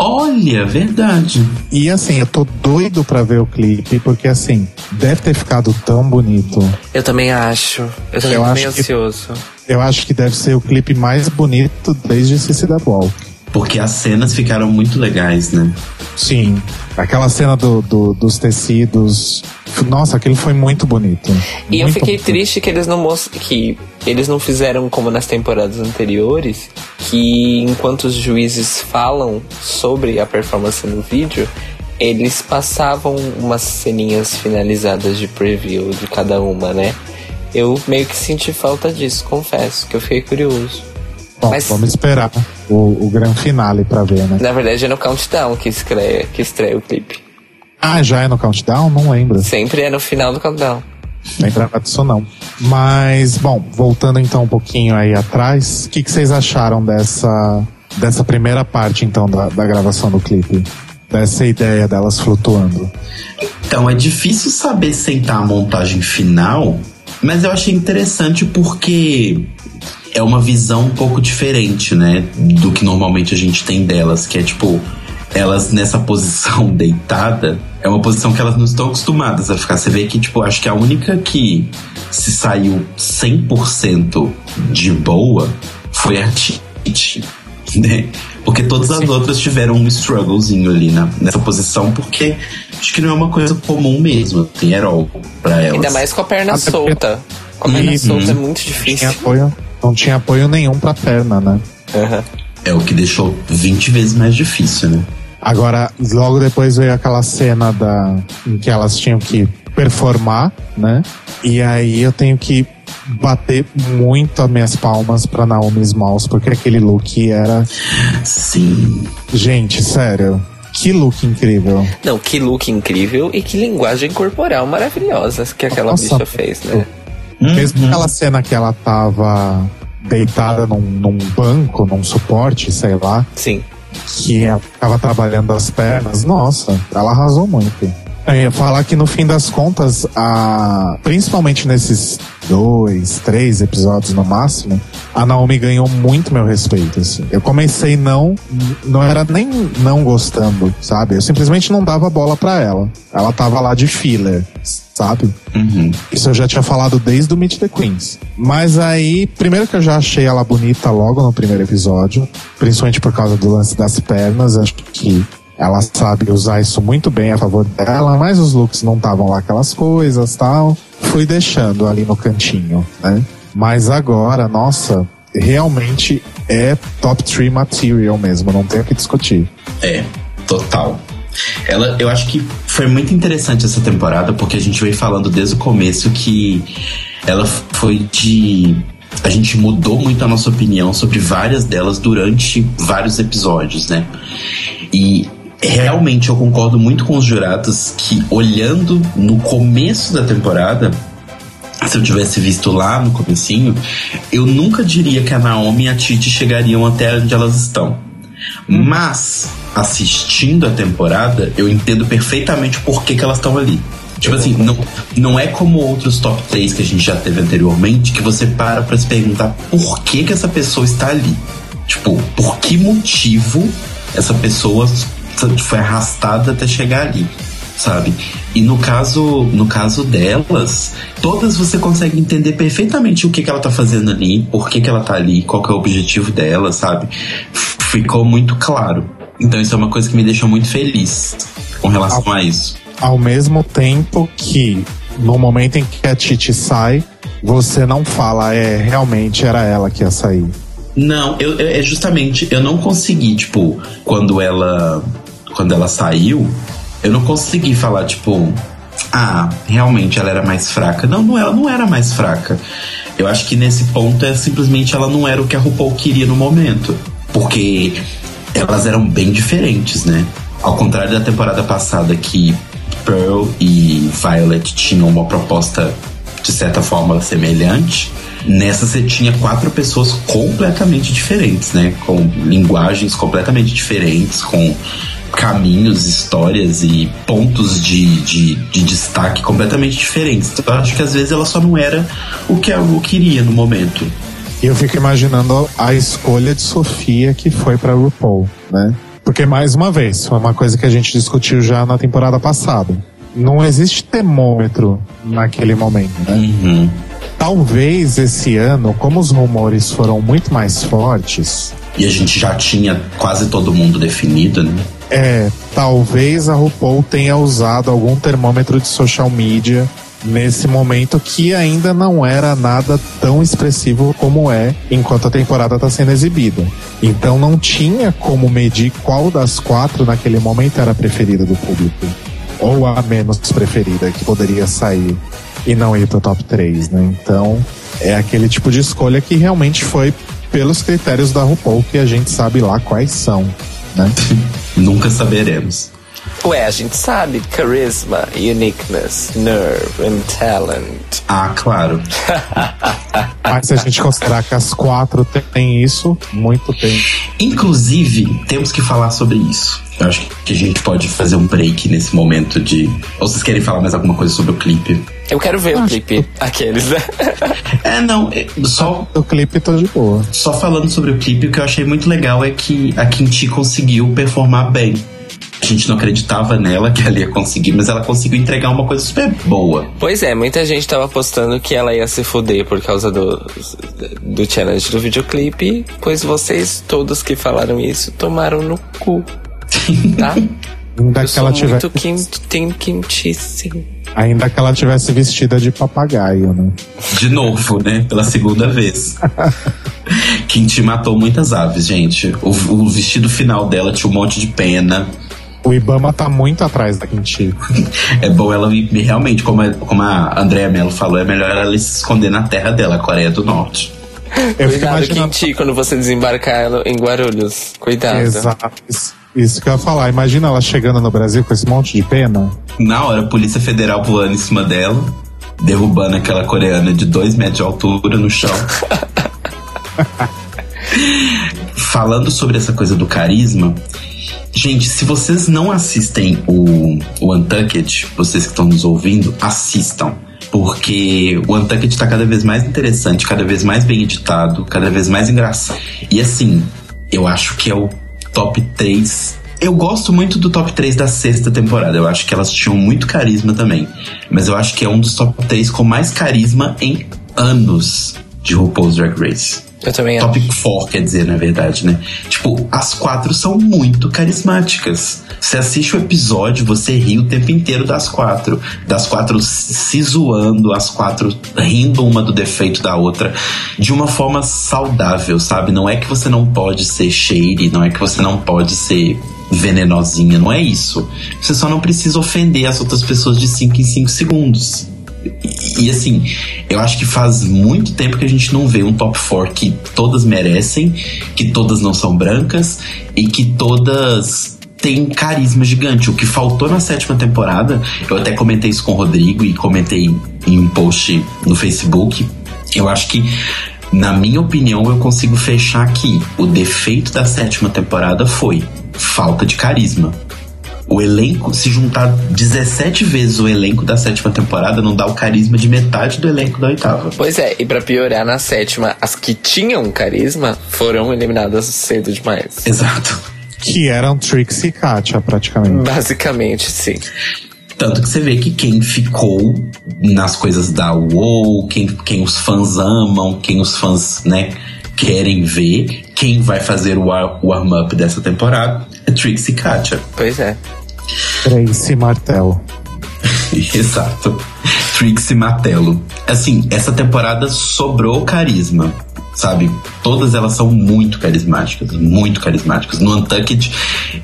Olha, verdade.
E assim, eu tô doido pra ver o clipe, porque assim, deve ter ficado tão bonito.
Eu também acho. Eu também
Eu
tô meio
que-
ansioso.
Eu acho que deve ser o clipe mais bonito desde Cici da Ball.
Porque as cenas ficaram muito legais, né?
Sim, aquela cena do, do- dos tecidos. Nossa, aquele foi muito bonito.
E eu
Muito
fiquei
bonito.
triste que eles não most... que eles não fizeram como nas temporadas anteriores, que enquanto os juízes falam sobre a performance no vídeo, eles passavam umas ceninhas finalizadas de preview de cada uma, né? Eu meio que senti falta disso, confesso, que eu fiquei curioso.
Bom,
Mas-
vamos esperar o, o grande finale pra ver, né?
Na verdade é no countdown que estreia, que estreia o clipe.
Ah, já é no countdown? Não lembro.
Sempre é no final do countdown.
Lembrava disso não. Mas, bom, voltando então um pouquinho aí atrás, o que, que vocês acharam dessa, dessa primeira parte então da, da gravação do clipe? Dessa ideia delas flutuando.
Então é difícil saber sentar a montagem final, mas eu achei interessante porque é uma visão um pouco diferente, né? Do que normalmente a gente tem delas, que é tipo, elas nessa posição deitada, é uma posição que elas não estão acostumadas a ficar. Você vê que, tipo, acho que a única que se saiu 100% de boa foi a Titi, né? Porque todas as outras tiveram um strugglezinho ali na, nessa posição, porque acho que não é uma coisa comum mesmo, tem herói pra elas.
Ainda mais com a perna
Até porque-
solta. Com a perna
Uhum.
solta é muito difícil.
apoio, não tinha apoio nenhum pra perna, né?
Aham.
É o que deixou 20 vezes mais difícil, né?
Agora, logo depois veio aquela cena da, em que elas tinham que performar, né? E aí eu tenho que bater muito as minhas palmas pra Naomi Smalls, porque aquele look era.
Sim.
Gente, sério. Que look incrível.
Não, que look incrível e que linguagem corporal maravilhosa que aquela
Nossa.
bicha fez, né?
Mesmo aquela cena que ela tava deitada num, num banco, num suporte, sei lá,
Sim.
que ela tava trabalhando as pernas, nossa, ela arrasou muito. Eu ia falar que no fim das contas, a, principalmente nesses dois, três episódios no máximo, a Naomi ganhou muito meu respeito. Assim. Eu comecei não, não era nem não gostando, sabe? Eu simplesmente não dava bola pra ela. Ela tava lá de filler, sabe?
Uhum.
Isso eu já tinha falado desde o Meet the Queens. Mas aí, primeiro que eu já achei ela bonita logo no primeiro episódio, principalmente por causa do lance das pernas, acho que ela sabe usar isso muito bem a favor dela, mas os looks não estavam lá aquelas coisas tal. Fui deixando ali no cantinho, né? Mas agora, nossa, realmente é top 3 material mesmo, não tem o que discutir.
É, total. Ela, eu acho que foi muito interessante essa temporada, porque a gente veio falando desde o começo que ela foi de. A gente mudou muito a nossa opinião sobre várias delas durante vários episódios, né? E realmente eu concordo muito com os jurados que, olhando no começo da temporada, se eu tivesse visto lá no comecinho, eu nunca diria que a Naomi e a Titi chegariam até onde elas estão. Mas, assistindo a temporada, eu entendo perfeitamente por que, que elas estão ali. Tipo assim, não, não é como outros top 3 que a gente já teve anteriormente, que você para pra se perguntar por que, que essa pessoa está ali. Tipo, por que motivo essa pessoa foi arrastada até chegar ali, sabe? E no caso, no caso delas, todas você consegue entender perfeitamente o que, que ela tá fazendo ali, por que, que ela tá ali, qual que é o objetivo dela, sabe? Ficou muito claro. Então isso é uma coisa que me deixou muito feliz com relação a isso.
Ao mesmo tempo que, no momento em que a Titi sai, você não fala, é, realmente era ela que ia sair.
Não, eu- é justamente, eu não consegui, tipo, quando ela quando ela saiu, eu não consegui falar, tipo, ah, realmente ela era mais fraca. Não, não ela não era mais fraca. Eu acho que nesse ponto é simplesmente ela não era o que a RuPaul queria no momento. Porque elas eram bem diferentes, né? Ao contrário da temporada passada que Pearl e Violet tinham uma proposta de certa forma semelhante, nessa você tinha quatro pessoas completamente diferentes, né? Com linguagens completamente diferentes, com caminhos, histórias e pontos de, de, de destaque completamente diferentes. Então eu acho que às vezes ela só não era o que a Ru queria no momento.
E eu fico imaginando a escolha de Sofia que foi pra RuPaul, né? Porque, mais uma vez, foi uma coisa que a gente discutiu já na temporada passada. Não existe termômetro naquele momento, né?
Uhum.
Talvez esse ano, como os rumores foram muito mais fortes,
E a gente já tinha quase todo mundo definido, né?
é, talvez a RuPaul tenha usado algum termômetro de social media nesse momento que ainda não era nada tão expressivo como é enquanto a temporada está sendo exibida. Então não tinha como medir qual das quatro naquele momento era a preferida do público. Ou a menos preferida que poderia sair e não ir pro top 3, né? Então é aquele tipo de escolha que realmente foi pelos critérios da RuPaul que a gente sabe lá quais são, né?
Nunca saberemos.
Ué, a gente sabe charisma, uniqueness, nerve and talent.
Ah, claro.
Mas se a gente considerar que as quatro têm isso, muito tem.
Inclusive, temos que falar sobre isso. Eu acho que a gente pode fazer um break nesse momento de. Ou vocês querem falar mais alguma coisa sobre o clipe?
Eu quero ver o clipe. Aqueles, né?
É, não, é, só,
O clipe tá de boa.
só falando sobre o clipe, o que eu achei muito legal é que a Kinti conseguiu performar bem. A gente não acreditava nela que ela ia conseguir, mas ela conseguiu entregar uma coisa super boa.
Pois é, muita gente tava apostando que ela ia se fuder por causa do, do challenge do videoclipe, pois vocês todos que falaram isso tomaram no cu, tá?
Ainda
Eu
que ela tivesse,
muito quim, quintíssimo.
ainda que ela tivesse vestida de papagaio, né?
De novo, né? Pela segunda vez. Kinti matou muitas aves, gente. O, o vestido final dela tinha um monte de pena.
O Ibama tá muito atrás da Quinti.
É bom ela realmente, como a, como a Andrea Mello falou, é melhor ela se esconder na terra dela, a Coreia do Norte.
Eu fico
Cuidado,
imaginando.
Quinti, quando você desembarcar em Guarulhos. Cuidado.
Exato. Isso, que eu ia falar. Imagina ela chegando no Brasil com esse monte de pena.
Na hora, a Polícia Federal voando em cima dela, derrubando aquela coreana de dois metros de altura no chão. Falando sobre essa coisa do carisma, gente, se vocês não assistem o, o Untucked, vocês que estão nos ouvindo, assistam. Porque o Untucked tá cada vez mais interessante, cada vez mais bem editado, cada vez mais engraçado. E assim, eu acho que é o top 3. Eu gosto muito do top 3 da sexta temporada. Eu acho que elas tinham muito carisma também. Mas eu acho que é um dos top 3 com mais carisma em anos de RuPaul's Drag Race.
Eu também acho.
Top 4, quer dizer, na verdade, né? Tipo, as quatro são muito carismáticas. Você assiste o episódio, você ri o tempo inteiro das quatro. Das quatro se zoando, as quatro rindo uma do defeito da outra. De uma forma saudável, sabe? Não é que você não pode ser shady, não é que você não pode ser venenosinha, não é isso. Você só não precisa ofender as outras pessoas de 5 em 5 segundos. E, assim, eu acho que faz muito tempo que a gente não vê um top 4 que todas merecem, que todas não são brancas e que todas têm carisma gigante. O que faltou na sétima temporada, eu até comentei isso com o Rodrigo e comentei em um post no Facebook. Eu acho que, na minha opinião, eu consigo fechar aqui. O defeito da sétima temporada foi falta de carisma. O elenco, se juntar 17 vezes o elenco da sétima temporada, não dá o carisma de metade do elenco da oitava.
Pois é, e pra piorar, na sétima, as que tinham carisma foram eliminadas cedo demais.
Exato.
Que eram Trix e Katia, praticamente.
Basicamente, sim.
Tanto que você vê que quem ficou nas coisas da WoW, quem, quem os fãs amam, quem os fãs, né, querem ver, quem vai fazer o war- warm-up dessa temporada é Trixie e Katia.
Pois é.
Tracy Martelo.
Exato. Trixie Matelo. Assim, essa temporada sobrou carisma, sabe? Todas elas são muito carismáticas, muito carismáticas. No Untucked,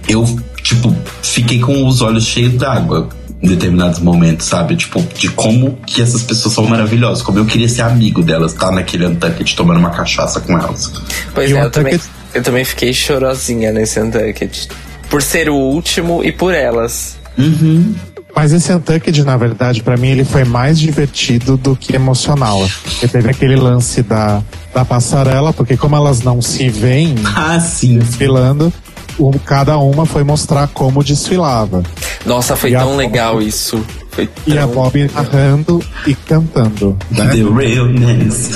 eu, tipo, fiquei com os olhos cheios d'água em determinados momentos, sabe? Tipo, de como que essas pessoas são maravilhosas, como eu queria ser amigo delas, estar naquele Untucked tomando uma cachaça com elas.
Pois
E
é, eu também,
Untucked-
eu também fiquei chorosinha nesse Untucked. Por ser o último e por elas.
Uhum.
Mas esse Untucked, na verdade, pra mim, ele foi mais divertido do que emocional. Porque teve aquele lance da, da passarela, porque como elas não se veem
Ah, sim.
desfilando, cada uma foi mostrar como desfilava.
Nossa, foi
E
tão legal isso.
E a
tão-
Bob narrando e cantando. Né?
The realness.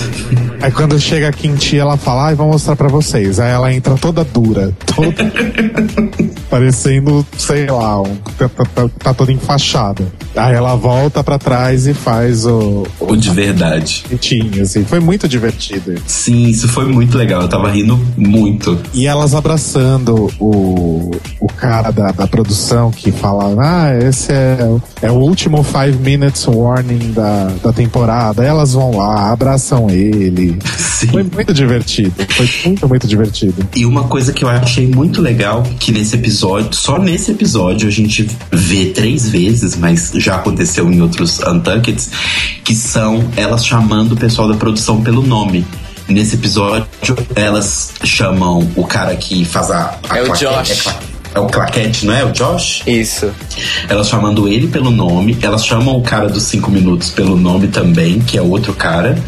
Aí quando chega a Quinti, ela fala, ai, vou mostrar pra vocês. Aí ela entra toda dura, toda parecendo, sei lá, um, tá, tá- tá- tá toda enfaixada. Aí ela volta pra trás e faz o,
O de verdade.
bonitinho, assim. Foi muito divertido.
Sim, isso foi muito legal. Eu tava rindo muito.
E elas abraçando o, o cara da, da produção que fala: Ah, esse é, o- é o último Five Minutes Warning da, da temporada. Elas vão lá, abraçam ele.
Sim.
Foi muito divertido. Foi muito, muito divertido.
E uma coisa que eu achei muito legal, que nesse episódio, só nesse episódio a gente vê três vezes, mas já aconteceu em outros Untuckeds, que são elas chamando o pessoal da produção pelo nome. Nesse episódio, elas chamam o cara que faz a. a
É o Josh.
É, é o claquete, não é? O Josh?
Isso.
Elas chamando ele pelo nome, elas chamam o cara dos cinco minutos pelo nome também, que é outro cara.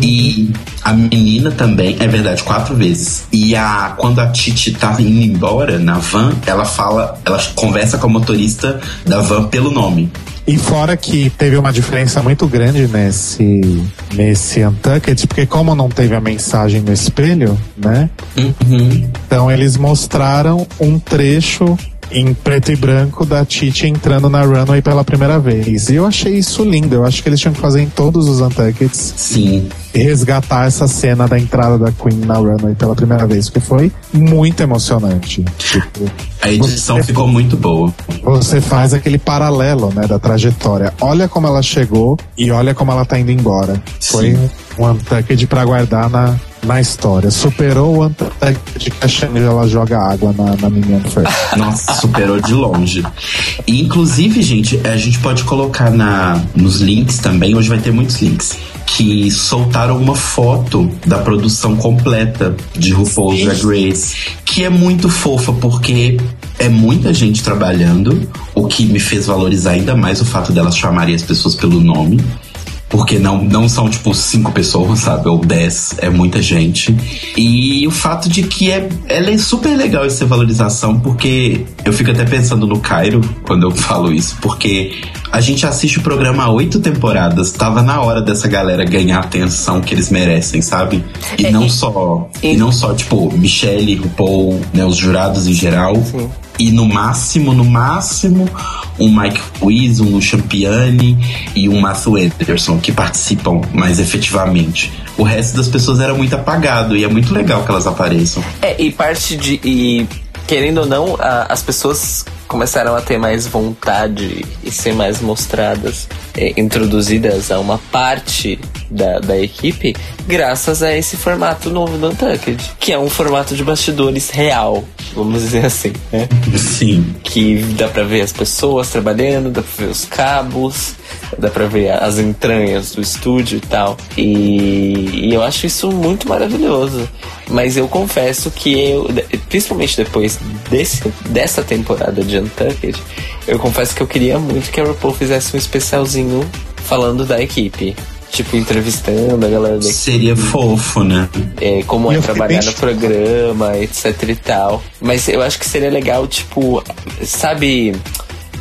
E a menina também, é verdade, quatro vezes. E a quando a Titi tá indo embora na van, ela fala, ela conversa com a motorista da van pelo nome.
E fora que teve uma diferença muito grande nesse, nesse Untucked, porque como não teve a mensagem no espelho, né?
Uhum.
Então eles mostraram um trecho em preto e branco da Titi entrando na runway pela primeira vez. E eu achei isso lindo. Eu acho que eles tinham que fazer em todos os Untuckeds
Sim.
e resgatar essa cena da entrada da Queen na runway pela primeira vez, que foi muito emocionante. Tipo,
A edição
Você-
ficou muito boa.
você faz aquele paralelo, né, da trajetória. Olha como ela chegou e olha como ela tá indo embora. Foi
Sim.
um Untucked pra guardar na, na história. Superou o Untucked que a Shangela joga água na, na First.
Nossa, superou de longe. E, inclusive, gente, a gente pode colocar na, nos links também, hoje vai ter muitos links, que soltaram uma foto da produção completa de RuPaul's Drag Race, que é muito fofa, porque é muita gente trabalhando, o que me fez valorizar ainda mais o fato delas chamarem as pessoas pelo nome. Porque não, não são, tipo, cinco pessoas, sabe? Ou dez. É muita gente. E o fato de que é, ela é super legal essa valorização, porque eu fico até pensando no Cairo quando eu falo isso, porque a gente assiste o programa há oito temporadas. Tava na hora dessa galera ganhar a atenção que eles merecem, sabe? E
É,
não
e-
só.
e-
E não só, tipo, Michelle, RuPaul, né? Os jurados em geral.
Sim.
E no máximo, no máximo, um Mike Ruiz, um Champiani e um Matthew Ederson que participam mais efetivamente. O resto das pessoas era muito apagado e é muito legal que elas apareçam.
É, e parte de. E querendo ou não, a- as pessoas começaram a ter mais vontade e ser mais mostradas, é, introduzidas a uma parte da, da equipe, graças a esse formato novo do Untucked, que é um formato de bastidores real, vamos dizer assim, né?
Sim.
que dá pra ver as pessoas trabalhando, dá pra ver os cabos, dá pra ver as entranhas do estúdio e tal. E, e eu acho isso muito maravilhoso. Mas eu confesso que eu, principalmente depois desse, dessa temporada de Untucked, eu confesso que eu queria muito que a RuPaul fizesse um especialzinho falando da equipe. Tipo, entrevistando a galera da equipe
Seria fofo, né?
é, como é
eu fiquei
trabalhar
bem
no programa, etc e tal. Mas eu acho que seria legal, tipo, sabe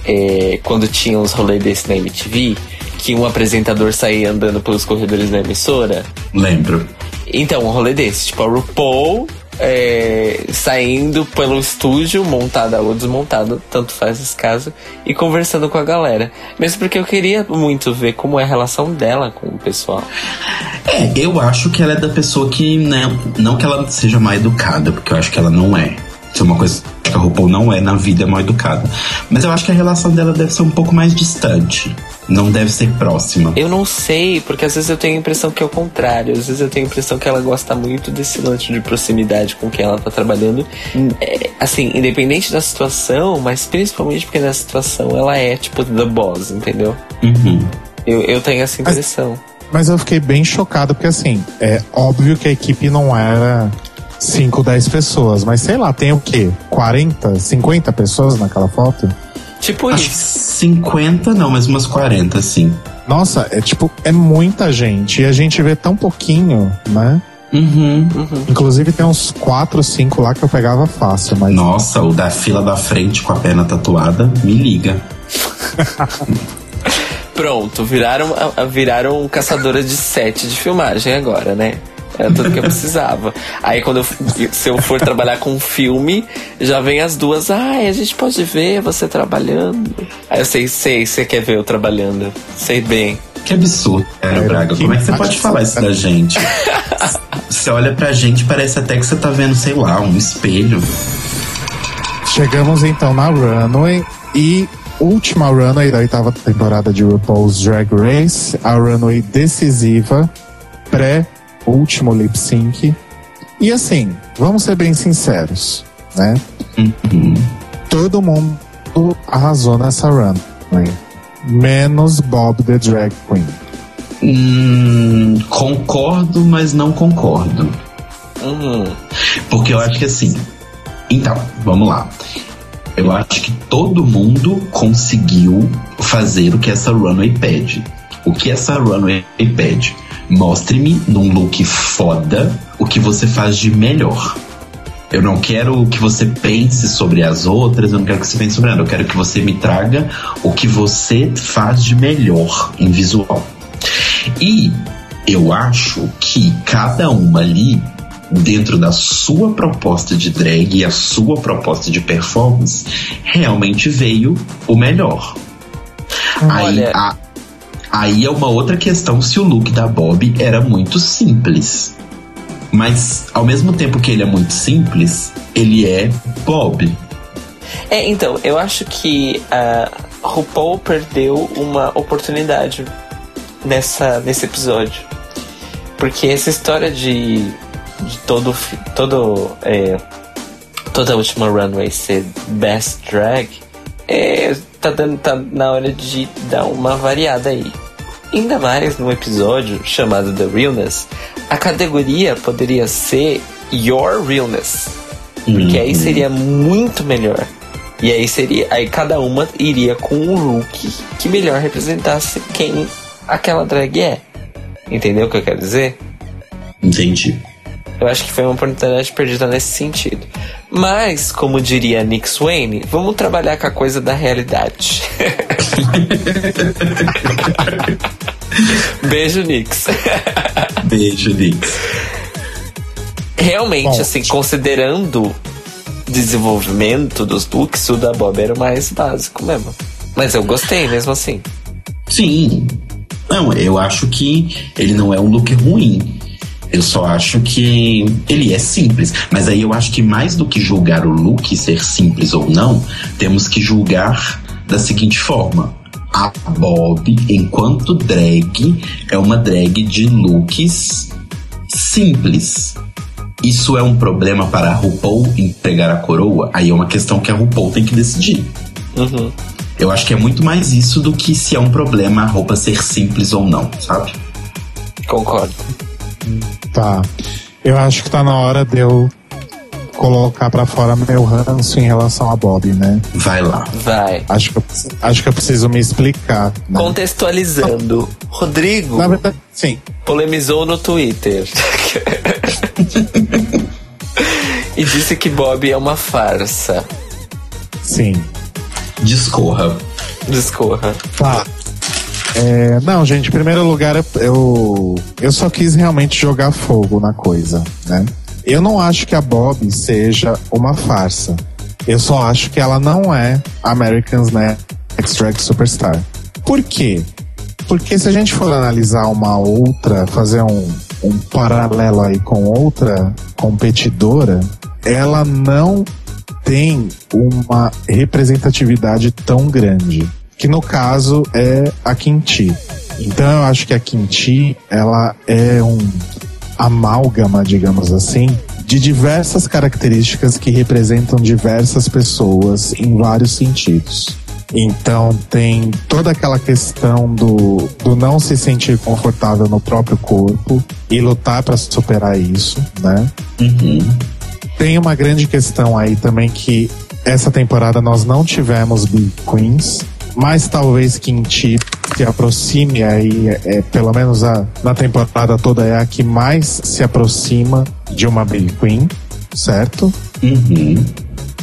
é, quando tinha uns rolês desse na MTV? Que um apresentador saía andando pelos corredores da emissora?
Lembro.
Então, um rolê desse, tipo, a RuPaul é, saindo pelo estúdio, montada ou desmontada, tanto faz esse caso, e conversando com a galera. Mesmo porque eu queria muito ver como é a relação dela com o pessoal.
É, eu acho que ela é da pessoa que, né, não que ela seja mal educada, porque eu acho que ela não é. Isso é uma coisa que a RuPaul não é na vida, é mal educada. Mas eu acho que a relação dela deve ser um pouco mais distante. Não deve ser próxima.
Eu não sei, porque às vezes eu tenho a impressão que é o contrário. Às vezes eu tenho a impressão que ela gosta muito desse lance de proximidade com quem ela tá trabalhando. É, assim, independente da situação, mas principalmente porque nessa situação ela é tipo the boss, entendeu?
Uhum.
Eu, eu tenho essa impressão.
Mas eu fiquei bem chocado, porque assim, é óbvio que a equipe não era 5, 10 pessoas. Mas sei lá, tem o quê? 40, 50 pessoas naquela foto?
Tipo
Acho
isso.
50 não, mas umas 40, sim.
Nossa, é tipo, é muita gente. E a gente vê tão pouquinho, né?
Uhum.
Inclusive tem uns 4, 5 lá que eu pegava fácil, mas.
Nossa, o da fila da frente com a perna tatuada, me liga.
Pronto, viraram, viraram caçadoras de set de filmagem agora, né? Era tudo que eu precisava. Aí quando eu, se eu for trabalhar com filme, já vem as duas, ai, a gente pode ver você trabalhando. Aí eu sei, sei, você quer ver eu trabalhando. Sei bem.
Que absurdo, cara,
É,
Braga. Como é que você pode falar isso da gente? Você olha pra gente, parece até que você tá vendo, sei lá, um espelho.
Chegamos então na runway e última runway da oitava temporada de RuPaul's Drag Race, a runway decisiva, pré-último lip sync. E assim, vamos ser bem sinceros, né?
Uhum.
Todo mundo arrasou nessa runway, menos Bob the Drag Queen.
Hum, concordo, mas não concordo.
Uhum.
Porque eu acho que assim. Então, vamos lá. Eu acho que todo mundo conseguiu fazer o que essa runway pede. O que essa runway pede? Mostre-me num look foda o que você faz de melhor. Eu não quero que você pense sobre as outras, eu não quero que você pense sobre nada. Eu quero que você me traga o que você faz de melhor em visual. E eu acho que cada uma ali, dentro da sua proposta de drag e a sua proposta de performance, realmente veio o melhor. Aí,
Olha-
a- aí é uma outra questão se o look da Bob era muito simples. Mas ao mesmo tempo que ele é muito simples, ele é Bob.
É, então, eu acho que a RuPaul perdeu uma oportunidade nessa, nesse episódio. Porque essa história de, de todo, todo é, toda a última runway ser best drag, é, tá, dando, tá na hora de dar uma variada aí. Ainda mais num episódio chamado The Realness, a categoria poderia ser Your Realness. Porque aí
Uhum.
seria muito melhor. E aí seria. Aí cada uma iria com um look que melhor representasse quem aquela drag é. Entendeu o que eu quero dizer?
Entendi.
Eu acho que foi uma oportunidade perdida nesse sentido. Mas, como diria Nick Swain, vamos trabalhar com a coisa da realidade. Beijo, Nix.
Beijo, Nix.
Realmente,
Bom.
assim, considerando desenvolvimento dos looks, o da Bob era o mais básico mesmo. Mas eu gostei mesmo assim.
Sim. Não, eu acho que ele não é um look ruim. Eu só acho que ele é simples. Mas aí eu acho que mais do que julgar o look ser simples ou não, temos que julgar da seguinte forma. A Bob, enquanto drag, é uma drag de looks simples. Isso é um problema para a RuPaul entregar a coroa? Aí é uma questão que a RuPaul tem que decidir.
Uhum.
Eu acho que é muito mais isso do que se é um problema a roupa ser simples ou não, sabe?
Concordo.
Tá. Eu acho que tá na hora de eu colocar pra fora meu ranço em relação a Bob, né?
Vai lá.
Vai.
Acho que eu, acho que eu preciso me explicar. Né?
Contextualizando. Rodrigo
Na verdade, sim.
polemizou no Twitter. e disse que Bob é uma farsa.
Sim.
Discorra.
Discorra.
Tá. É, não, gente, em primeiro lugar, eu, eu só quis realmente jogar fogo na coisa, né? Eu não acho que a Bob seja uma farsa. Eu só acho que ela não é Americans Next Drag Superstar. Por quê? Porque se a gente for analisar uma outra, fazer um, um paralelo aí com outra competidora, ela não tem uma representatividade tão grande, que no caso é a Quinti. Então eu acho que a Quinti, ela é um amálgama, digamos assim, de diversas características que representam diversas pessoas em vários sentidos. Então tem toda aquela questão do, do não se sentir confortável no próprio corpo e lutar para superar isso, né?
Uhum.
Tem uma grande questão aí também que essa temporada nós não tivemos Big Queens, mas talvez Kimchi se aproxime aí, é, pelo menos a, na temporada toda é a que mais se aproxima de uma Big Queen, certo?
Uhum.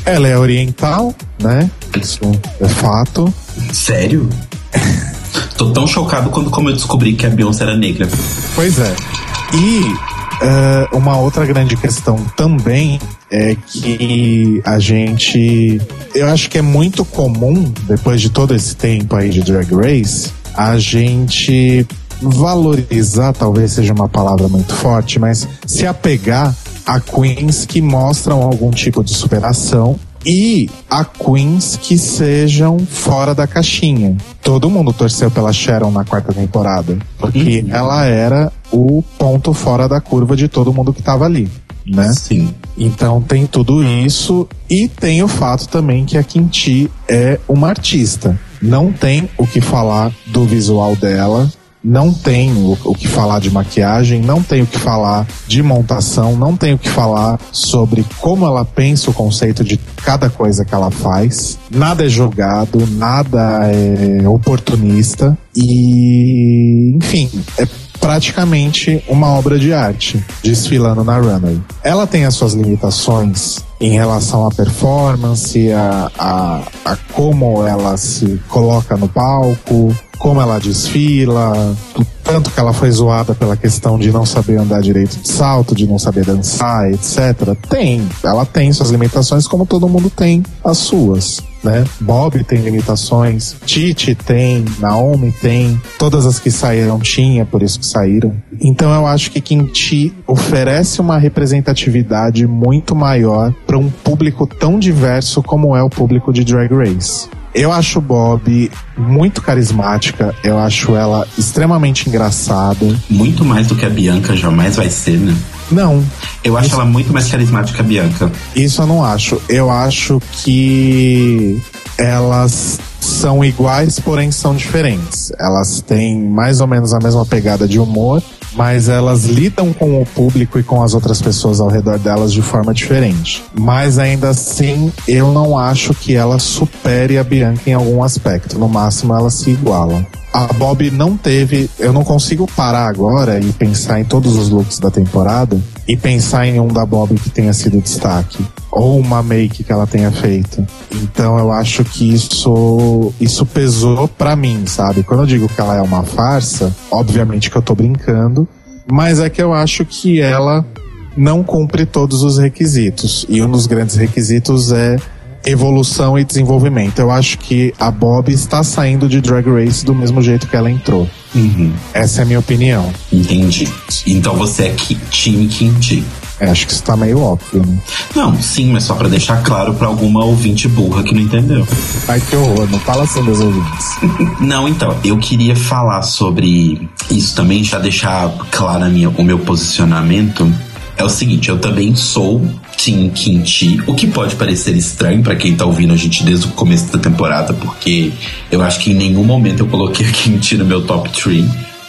Ela é oriental, né? Isso é fato.
Sério? Tô tão chocado quando como eu descobri que a Beyoncé era negra.
Pois é. E é, uma outra grande questão também é que a gente. Eu acho que é muito comum, depois de todo esse tempo aí de Drag Race, a gente valorizar, talvez seja uma palavra muito forte, mas se apegar a queens que mostram algum tipo de superação e a queens que sejam fora da caixinha. Todo mundo torceu pela Sharon na quarta temporada, porque ela era o ponto fora da curva de todo mundo que tava ali, né?
Sim.
Então tem tudo isso e tem o fato também que a Kimchi é uma artista. Não tem o que falar do visual dela, não tem o, o que falar de maquiagem, não tem o que falar de montação, não tem o que falar sobre como ela pensa o conceito de cada coisa que ela faz. Nada é jogado, nada é oportunista e, enfim, é praticamente uma obra de arte desfilando na runway. Ela tem as suas limitações em relação à performance, a, a, a como ela se coloca no palco, como ela desfila, tanto que ela foi zoada pela questão de não saber andar direito de salto, de não saber dançar, etc. Tem, ela tem suas limitações, como todo mundo tem as suas. Né? Bob tem limitações, Titi tem, Naomi tem, todas as que saíram tinha, por isso que saíram. Então eu acho que Kimchi oferece uma representatividade muito maior para um público tão diverso como é o público de Drag Race. Eu acho Bob muito carismática, eu acho ela extremamente engraçada.
Muito mais do que a Bianca jamais vai ser, né?
Não,
Eu acho ela muito mais carismática que a Bianca.
isso eu não acho. Eu acho que elas são iguais, porém são diferentes. Elas têm mais ou menos a mesma pegada de humor, mas elas lidam com o público e com as outras pessoas ao redor delas de forma diferente. Mas ainda assim, eu não acho que ela supere a Bianca em algum aspecto. No máximo, elas se igualam. A Bob não teve. Eu não consigo parar agora e pensar em todos os looks da temporada e pensar em um da Bob que tenha sido destaque. Ou uma make que ela tenha feito. Então eu acho que isso, isso pesou pra mim, sabe? Quando eu digo que ela é uma farsa, obviamente que eu tô brincando, mas é que eu acho que ela não cumpre todos os requisitos. E um dos grandes requisitos é evolução e desenvolvimento. Eu acho que a Bob está saindo de Drag Race do mesmo jeito que ela entrou.
Uhum.
Essa é a minha opinião.
Entendi. Então você é ki time Kimchi.
É, acho que isso tá meio óbvio, né?
Não, sim, mas só pra deixar claro pra alguma ouvinte burra que não entendeu.
Ai, que horror, não fala assim dos ouvintes.
Não, então, eu queria falar sobre isso também, já deixar claro minha, o meu posicionamento. É o seguinte, eu também sou Team Kimchi, o que pode parecer estranho pra quem tá ouvindo a gente desde o começo da temporada, porque eu acho que em nenhum momento eu coloquei a Kimchi no meu top 3,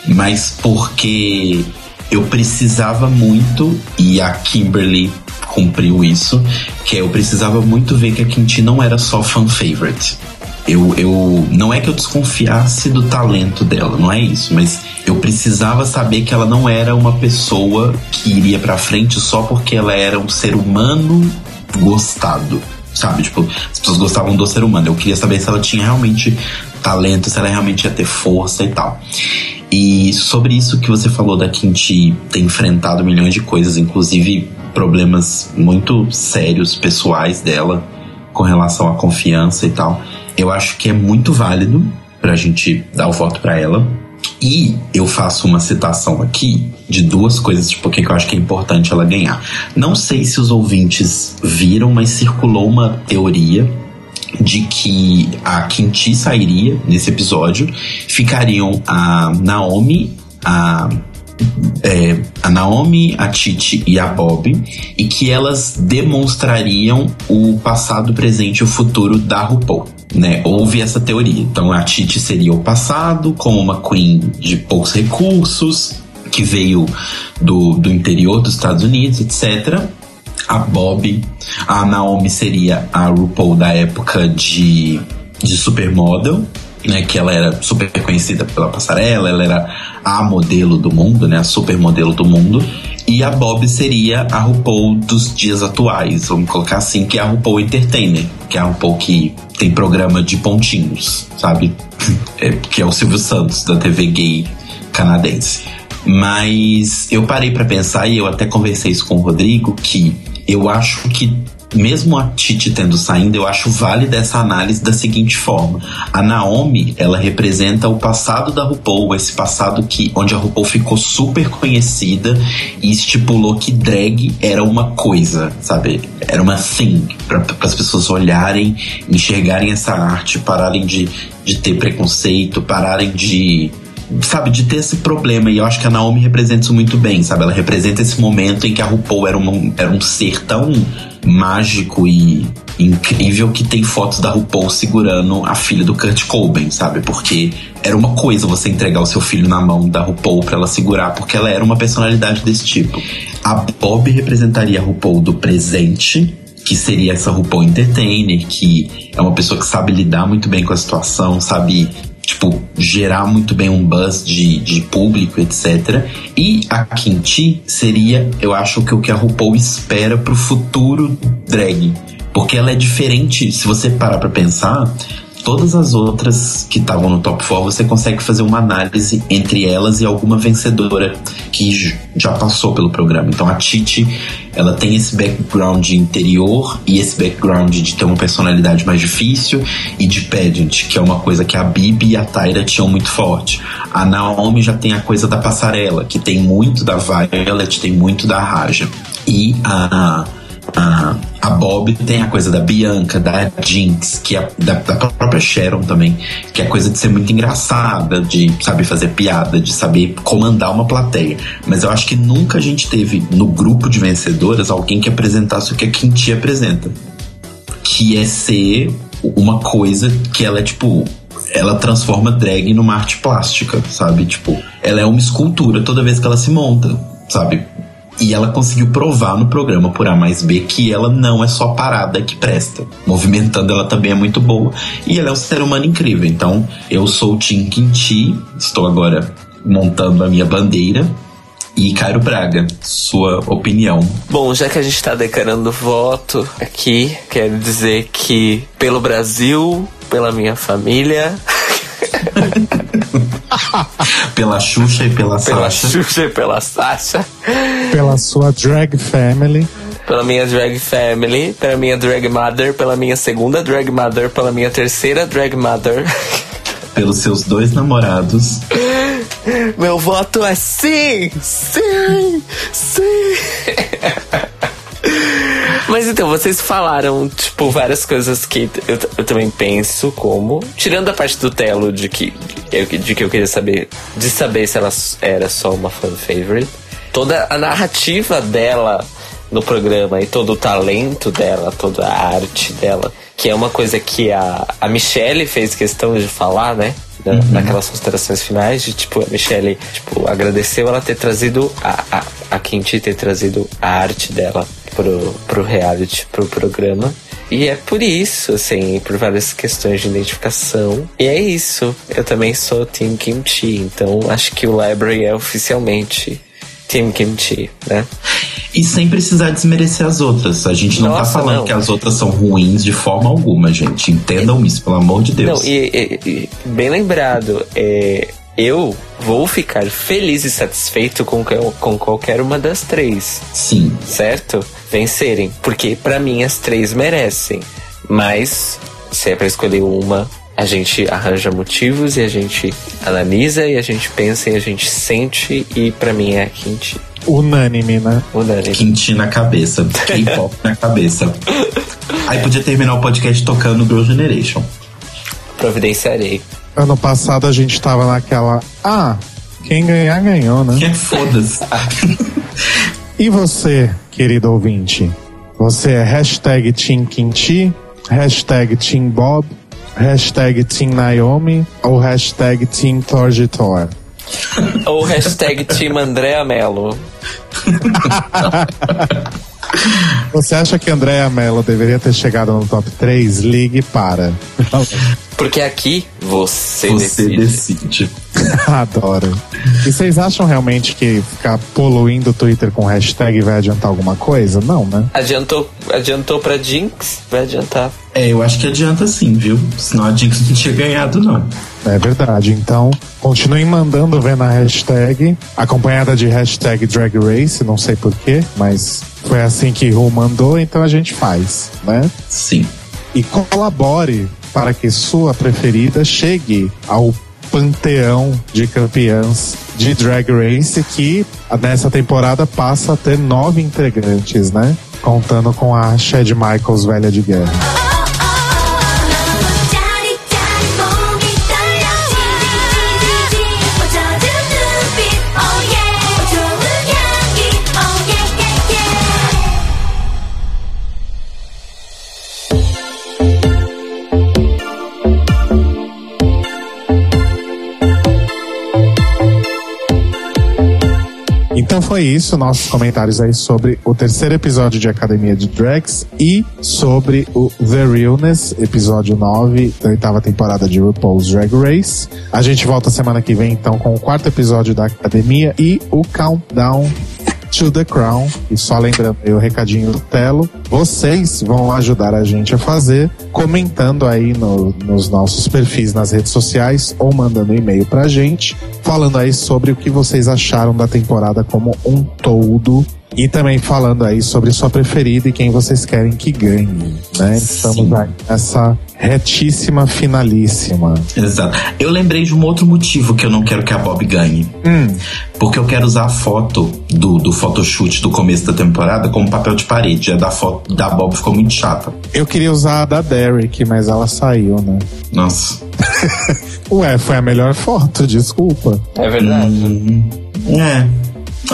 mas porque eu precisava muito, e a Kimberly cumpriu isso, que eu precisava muito ver que a Kimchi não era só fan favorite. Eu, eu não é que eu desconfiasse do talento dela, não é isso, mas eu precisava saber que ela não era uma pessoa que iria pra frente só porque ela era um ser humano gostado, sabe? Tipo, as pessoas gostavam do ser humano. Eu queria saber se ela tinha realmente talento, se ela realmente ia ter força e tal. E sobre isso que você falou da Kimchi ter enfrentado milhões de coisas, inclusive problemas muito sérios pessoais dela com relação à confiança e tal. Eu acho que é muito válido pra gente dar o voto pra ela. E eu faço uma citação aqui de duas coisas, tipo, que eu acho que é importante ela ganhar. Não sei se os ouvintes viram, mas circulou uma teoria de que a Kimchi sairia nesse episódio, ficariam a Naomi, a é, a Naomi, a Titi e a Bob, e que elas demonstrariam o passado, presente e o futuro da RuPaul. né? Houve essa teoria. Então a Titi seria o passado, como uma queen de poucos recursos, que veio do, do interior dos Estados Unidos, etc. A Bob, a Naomi seria a RuPaul da época de, de Supermodel, né? Que ela era super conhecida pela passarela, ela era a modelo do mundo, né? A supermodelo do mundo. E a Bob seria a RuPaul dos dias atuais, vamos colocar assim, que é a RuPaul Entertainer, que é a RuPaul que tem programa de pontinhos, sabe? É, que é o Silvio Santos, da TV gay canadense. Mas eu parei pra pensar e eu até conversei isso com o Rodrigo que eu acho que mesmo a Titi tendo saindo, eu acho válida essa análise da seguinte forma: a Naomi, ela representa o passado da RuPaul, esse passado que onde a RuPaul ficou super conhecida e estipulou que drag era uma coisa, sabe? Era uma thing para as pessoas olharem, enxergarem essa arte, pararem de, de ter preconceito, pararem de sabe, de ter esse problema. E eu acho que a Naomi representa isso muito bem, sabe? Ela representa esse momento em que a RuPaul era, uma, era um ser tão mágico e incrível que tem fotos da RuPaul segurando a filha do Kurt Cobain, sabe? Porque era uma coisa você entregar o seu filho na mão da RuPaul pra ela segurar, porque ela era uma personalidade desse tipo. A Bob representaria a RuPaul do presente, que seria essa RuPaul entertainer, que é uma pessoa que sabe lidar muito bem com a situação, sabe tipo, gerar muito bem um buzz de, de público, etc. E a Kinti seria, eu acho que o que a RuPaul espera pro futuro drag. Porque ela é diferente, se você parar pra pensar, todas as outras que estavam no top 4, você consegue fazer uma análise entre elas e alguma vencedora que já passou pelo programa. Então a Titi, ela tem esse background interior e esse background de ter uma personalidade mais difícil e de pageant, que é uma coisa que a Bibi e a Tyra tinham muito forte. A Naomi já tem a coisa da passarela, que tem muito da Violet, tem muito da Raja. E a a, a Bob tem a coisa da Bianca, da Jinx, que é da, da própria Sharon também, que é a coisa de ser muito engraçada, de saber fazer piada, de saber comandar uma plateia. Mas eu acho que nunca a gente teve no grupo de vencedoras alguém que apresentasse o que a Quinti apresenta. Que é ser uma coisa que ela é tipo. Ela transforma drag numa arte plástica, sabe? Tipo, ela é uma escultura toda vez que ela se monta, sabe? E ela conseguiu provar no programa por A mais B que ela não é só parada que presta. Movimentando ela também é muito boa. E ela é um ser humano incrível. Então, eu sou o Tim Quinti, estou agora montando a minha bandeira. E Cairo Braga, sua opinião.
Bom, já que a gente tá declarando voto aqui, quero dizer que pelo Brasil, pela minha família,
Pela Xuxa e pela,
pela
Sasha.
Xuxa e pela Sasha,
Pela sua drag family.
pela minha drag family, pela minha drag mother, pela minha segunda drag mother, pela minha terceira drag mother.
Pelos seus dois namorados.
Meu voto é sim! Sim! Sim! Então, vocês falaram, tipo, várias coisas que eu, eu também penso como. Tirando a parte do Telo de que, eu, de que eu queria saber. De saber se ela era só uma fan favorite. Toda a narrativa dela no programa e todo o talento dela, toda a arte dela, que é uma coisa que a, a Michelle fez questão de falar, né? Na, Naquelas considerações finais, de tipo, a Michelle tipo, agradeceu ela ter trazido a, a, a Kinti ter trazido a arte dela pro, pro reality, pro programa. E é por isso, assim, por várias questões de identificação. E é isso. Eu também sou Team Kimchi, então acho que o Library é oficialmente Team Kimchi, né?
E sem precisar desmerecer as outras. A gente não tá
Nossa,
falando
não.
que as outras são ruins de forma alguma, gente. Entendam isso, pelo amor de Deus.
Não, e, e- e bem lembrado, é, eu vou ficar feliz e satisfeito com, com qualquer uma das três,
Sim.
certo? Vencerem. Porque pra mim as três merecem. Mas se é pra escolher uma, a gente arranja motivos e a gente analisa e a gente pensa e a gente sente. E pra mim é a Quinti.
Unânime, né?
Unânime.
Quinti na cabeça. K-pop na cabeça. Aí podia terminar o podcast tocando Girl Generation.
Providenciarei.
Ano passado a gente tava naquela. Ah, quem ganhar, ganhou, né?
Que foda-se.
E você, querido ouvinte? Você é hashtag Team Quinti, hashtag Team Bob hashtag Team Naomi ou hashtag Team Torgitor?
Ou hashtag Team Andréa Mello.
Você acha que Andréa Mello deveria ter chegado no top 3? Ligue para.
Porque aqui você,
Você
decide.
decide.
Adoro. E vocês acham realmente que ficar poluindo o Twitter com hashtag vai adiantar alguma coisa? Não, né?
Adiantou, adiantou pra Jinx? Vai adiantar.
É, eu acho que adianta sim, viu? Senão a Jinx não tinha ganhado, não.
É verdade. Então, continuem mandando ver na hashtag, acompanhada de hashtag Drag Race, não sei porquê, mas foi assim que Ru mandou, então a gente faz, né?
Sim.
E colabore para que sua preferida chegue ao panteão de campeãs de Drag Race que nessa temporada passa a ter nove integrantes, né? Contando com a Chad Michaels velha de guerra. Então foi isso, nossos comentários aí sobre o terceiro episódio de Academia de Drags e sobre o The Realness, episódio 9 da oitava temporada de RuPaul's Drag Race. A gente volta semana que vem então com o quarto episódio da Academia e o Countdown to the Crown. E só lembrando aí o recadinho do Telo, vocês vão ajudar a gente a fazer comentando aí no- nos nossos perfis nas redes sociais ou mandando e-mail pra gente, falando aí sobre o que vocês acharam da temporada como um todo. E também falando aí sobre sua preferida e quem vocês querem que ganhe, né? Estamos aí nessa retíssima finalíssima.
Exato. Eu lembrei de um outro motivo que eu não quero que a Bob ganhe.
Hum,
Porque eu quero usar a foto do, do photoshoot do começo da temporada como papel de parede. A da foto da Bob ficou muito chata.
eu queria usar a da Derek, mas ela saiu, né?
Nossa.
Ué, foi a melhor foto, desculpa.
É verdade.
Hum, é.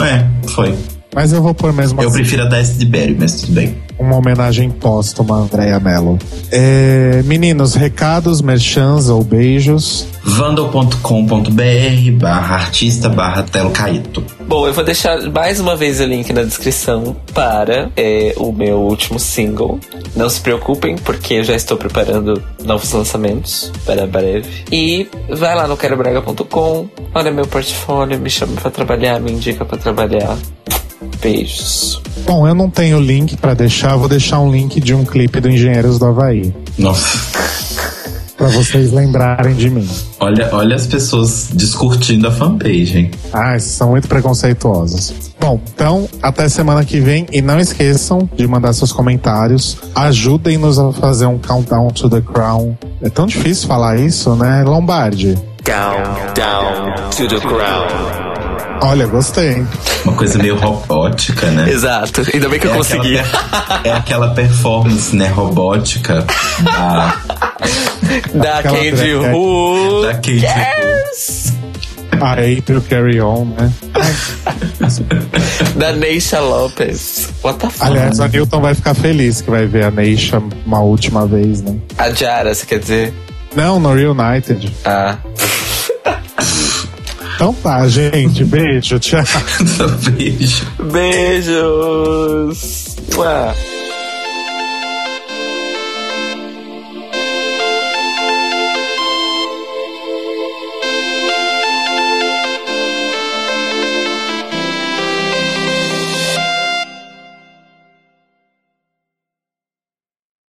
É, foi.
Mas eu vou pôr mesmo
Eu
assim,
prefiro a da Berry, mas tudo bem.
uma homenagem póstuma a Andrea Mello. É, meninos, recados, merchans ou beijos.
vandal.com.br barra artista barra Telo Caeto.
Bom, eu vou deixar mais uma vez o link na descrição para é, o meu último single. Não se preocupem, porque eu já estou preparando novos lançamentos para breve. E vai lá no querobraga.com, olha meu portfólio, me chama pra trabalhar, me indica pra trabalhar. Beijos.
Bom, eu não tenho link pra deixar, vou deixar um link de um clipe do Engenheiros do Havaí.
Nossa.
Pra vocês lembrarem de mim.
Olha, olha as pessoas descurtindo a fanpage, hein?
Ah, são muito preconceituosos. Bom, então, até semana que vem. E não esqueçam de mandar seus comentários. Ajudem-nos a fazer um countdown to the crown. É tão difícil falar isso, né? Lombardi.
Down, down to the ground.
Olha, gostei.
Uma coisa meio robótica, né?
Exato, ainda bem que eu consegui.
Aquela, é aquela performance, né, robótica da,
Da Candy
drag-
Who
da Kate.
Cares?
A April Carry On, né?
Da Neisha Lopes. What the fuck?
Aliás, a Newton vai ficar feliz que vai ver a Neisha uma última vez, né?
A Jara, você quer dizer?
Não, no Reunited.
Ah.
Então tá, gente. Beijo, tchau.
Beijo.
Beijos! Mua.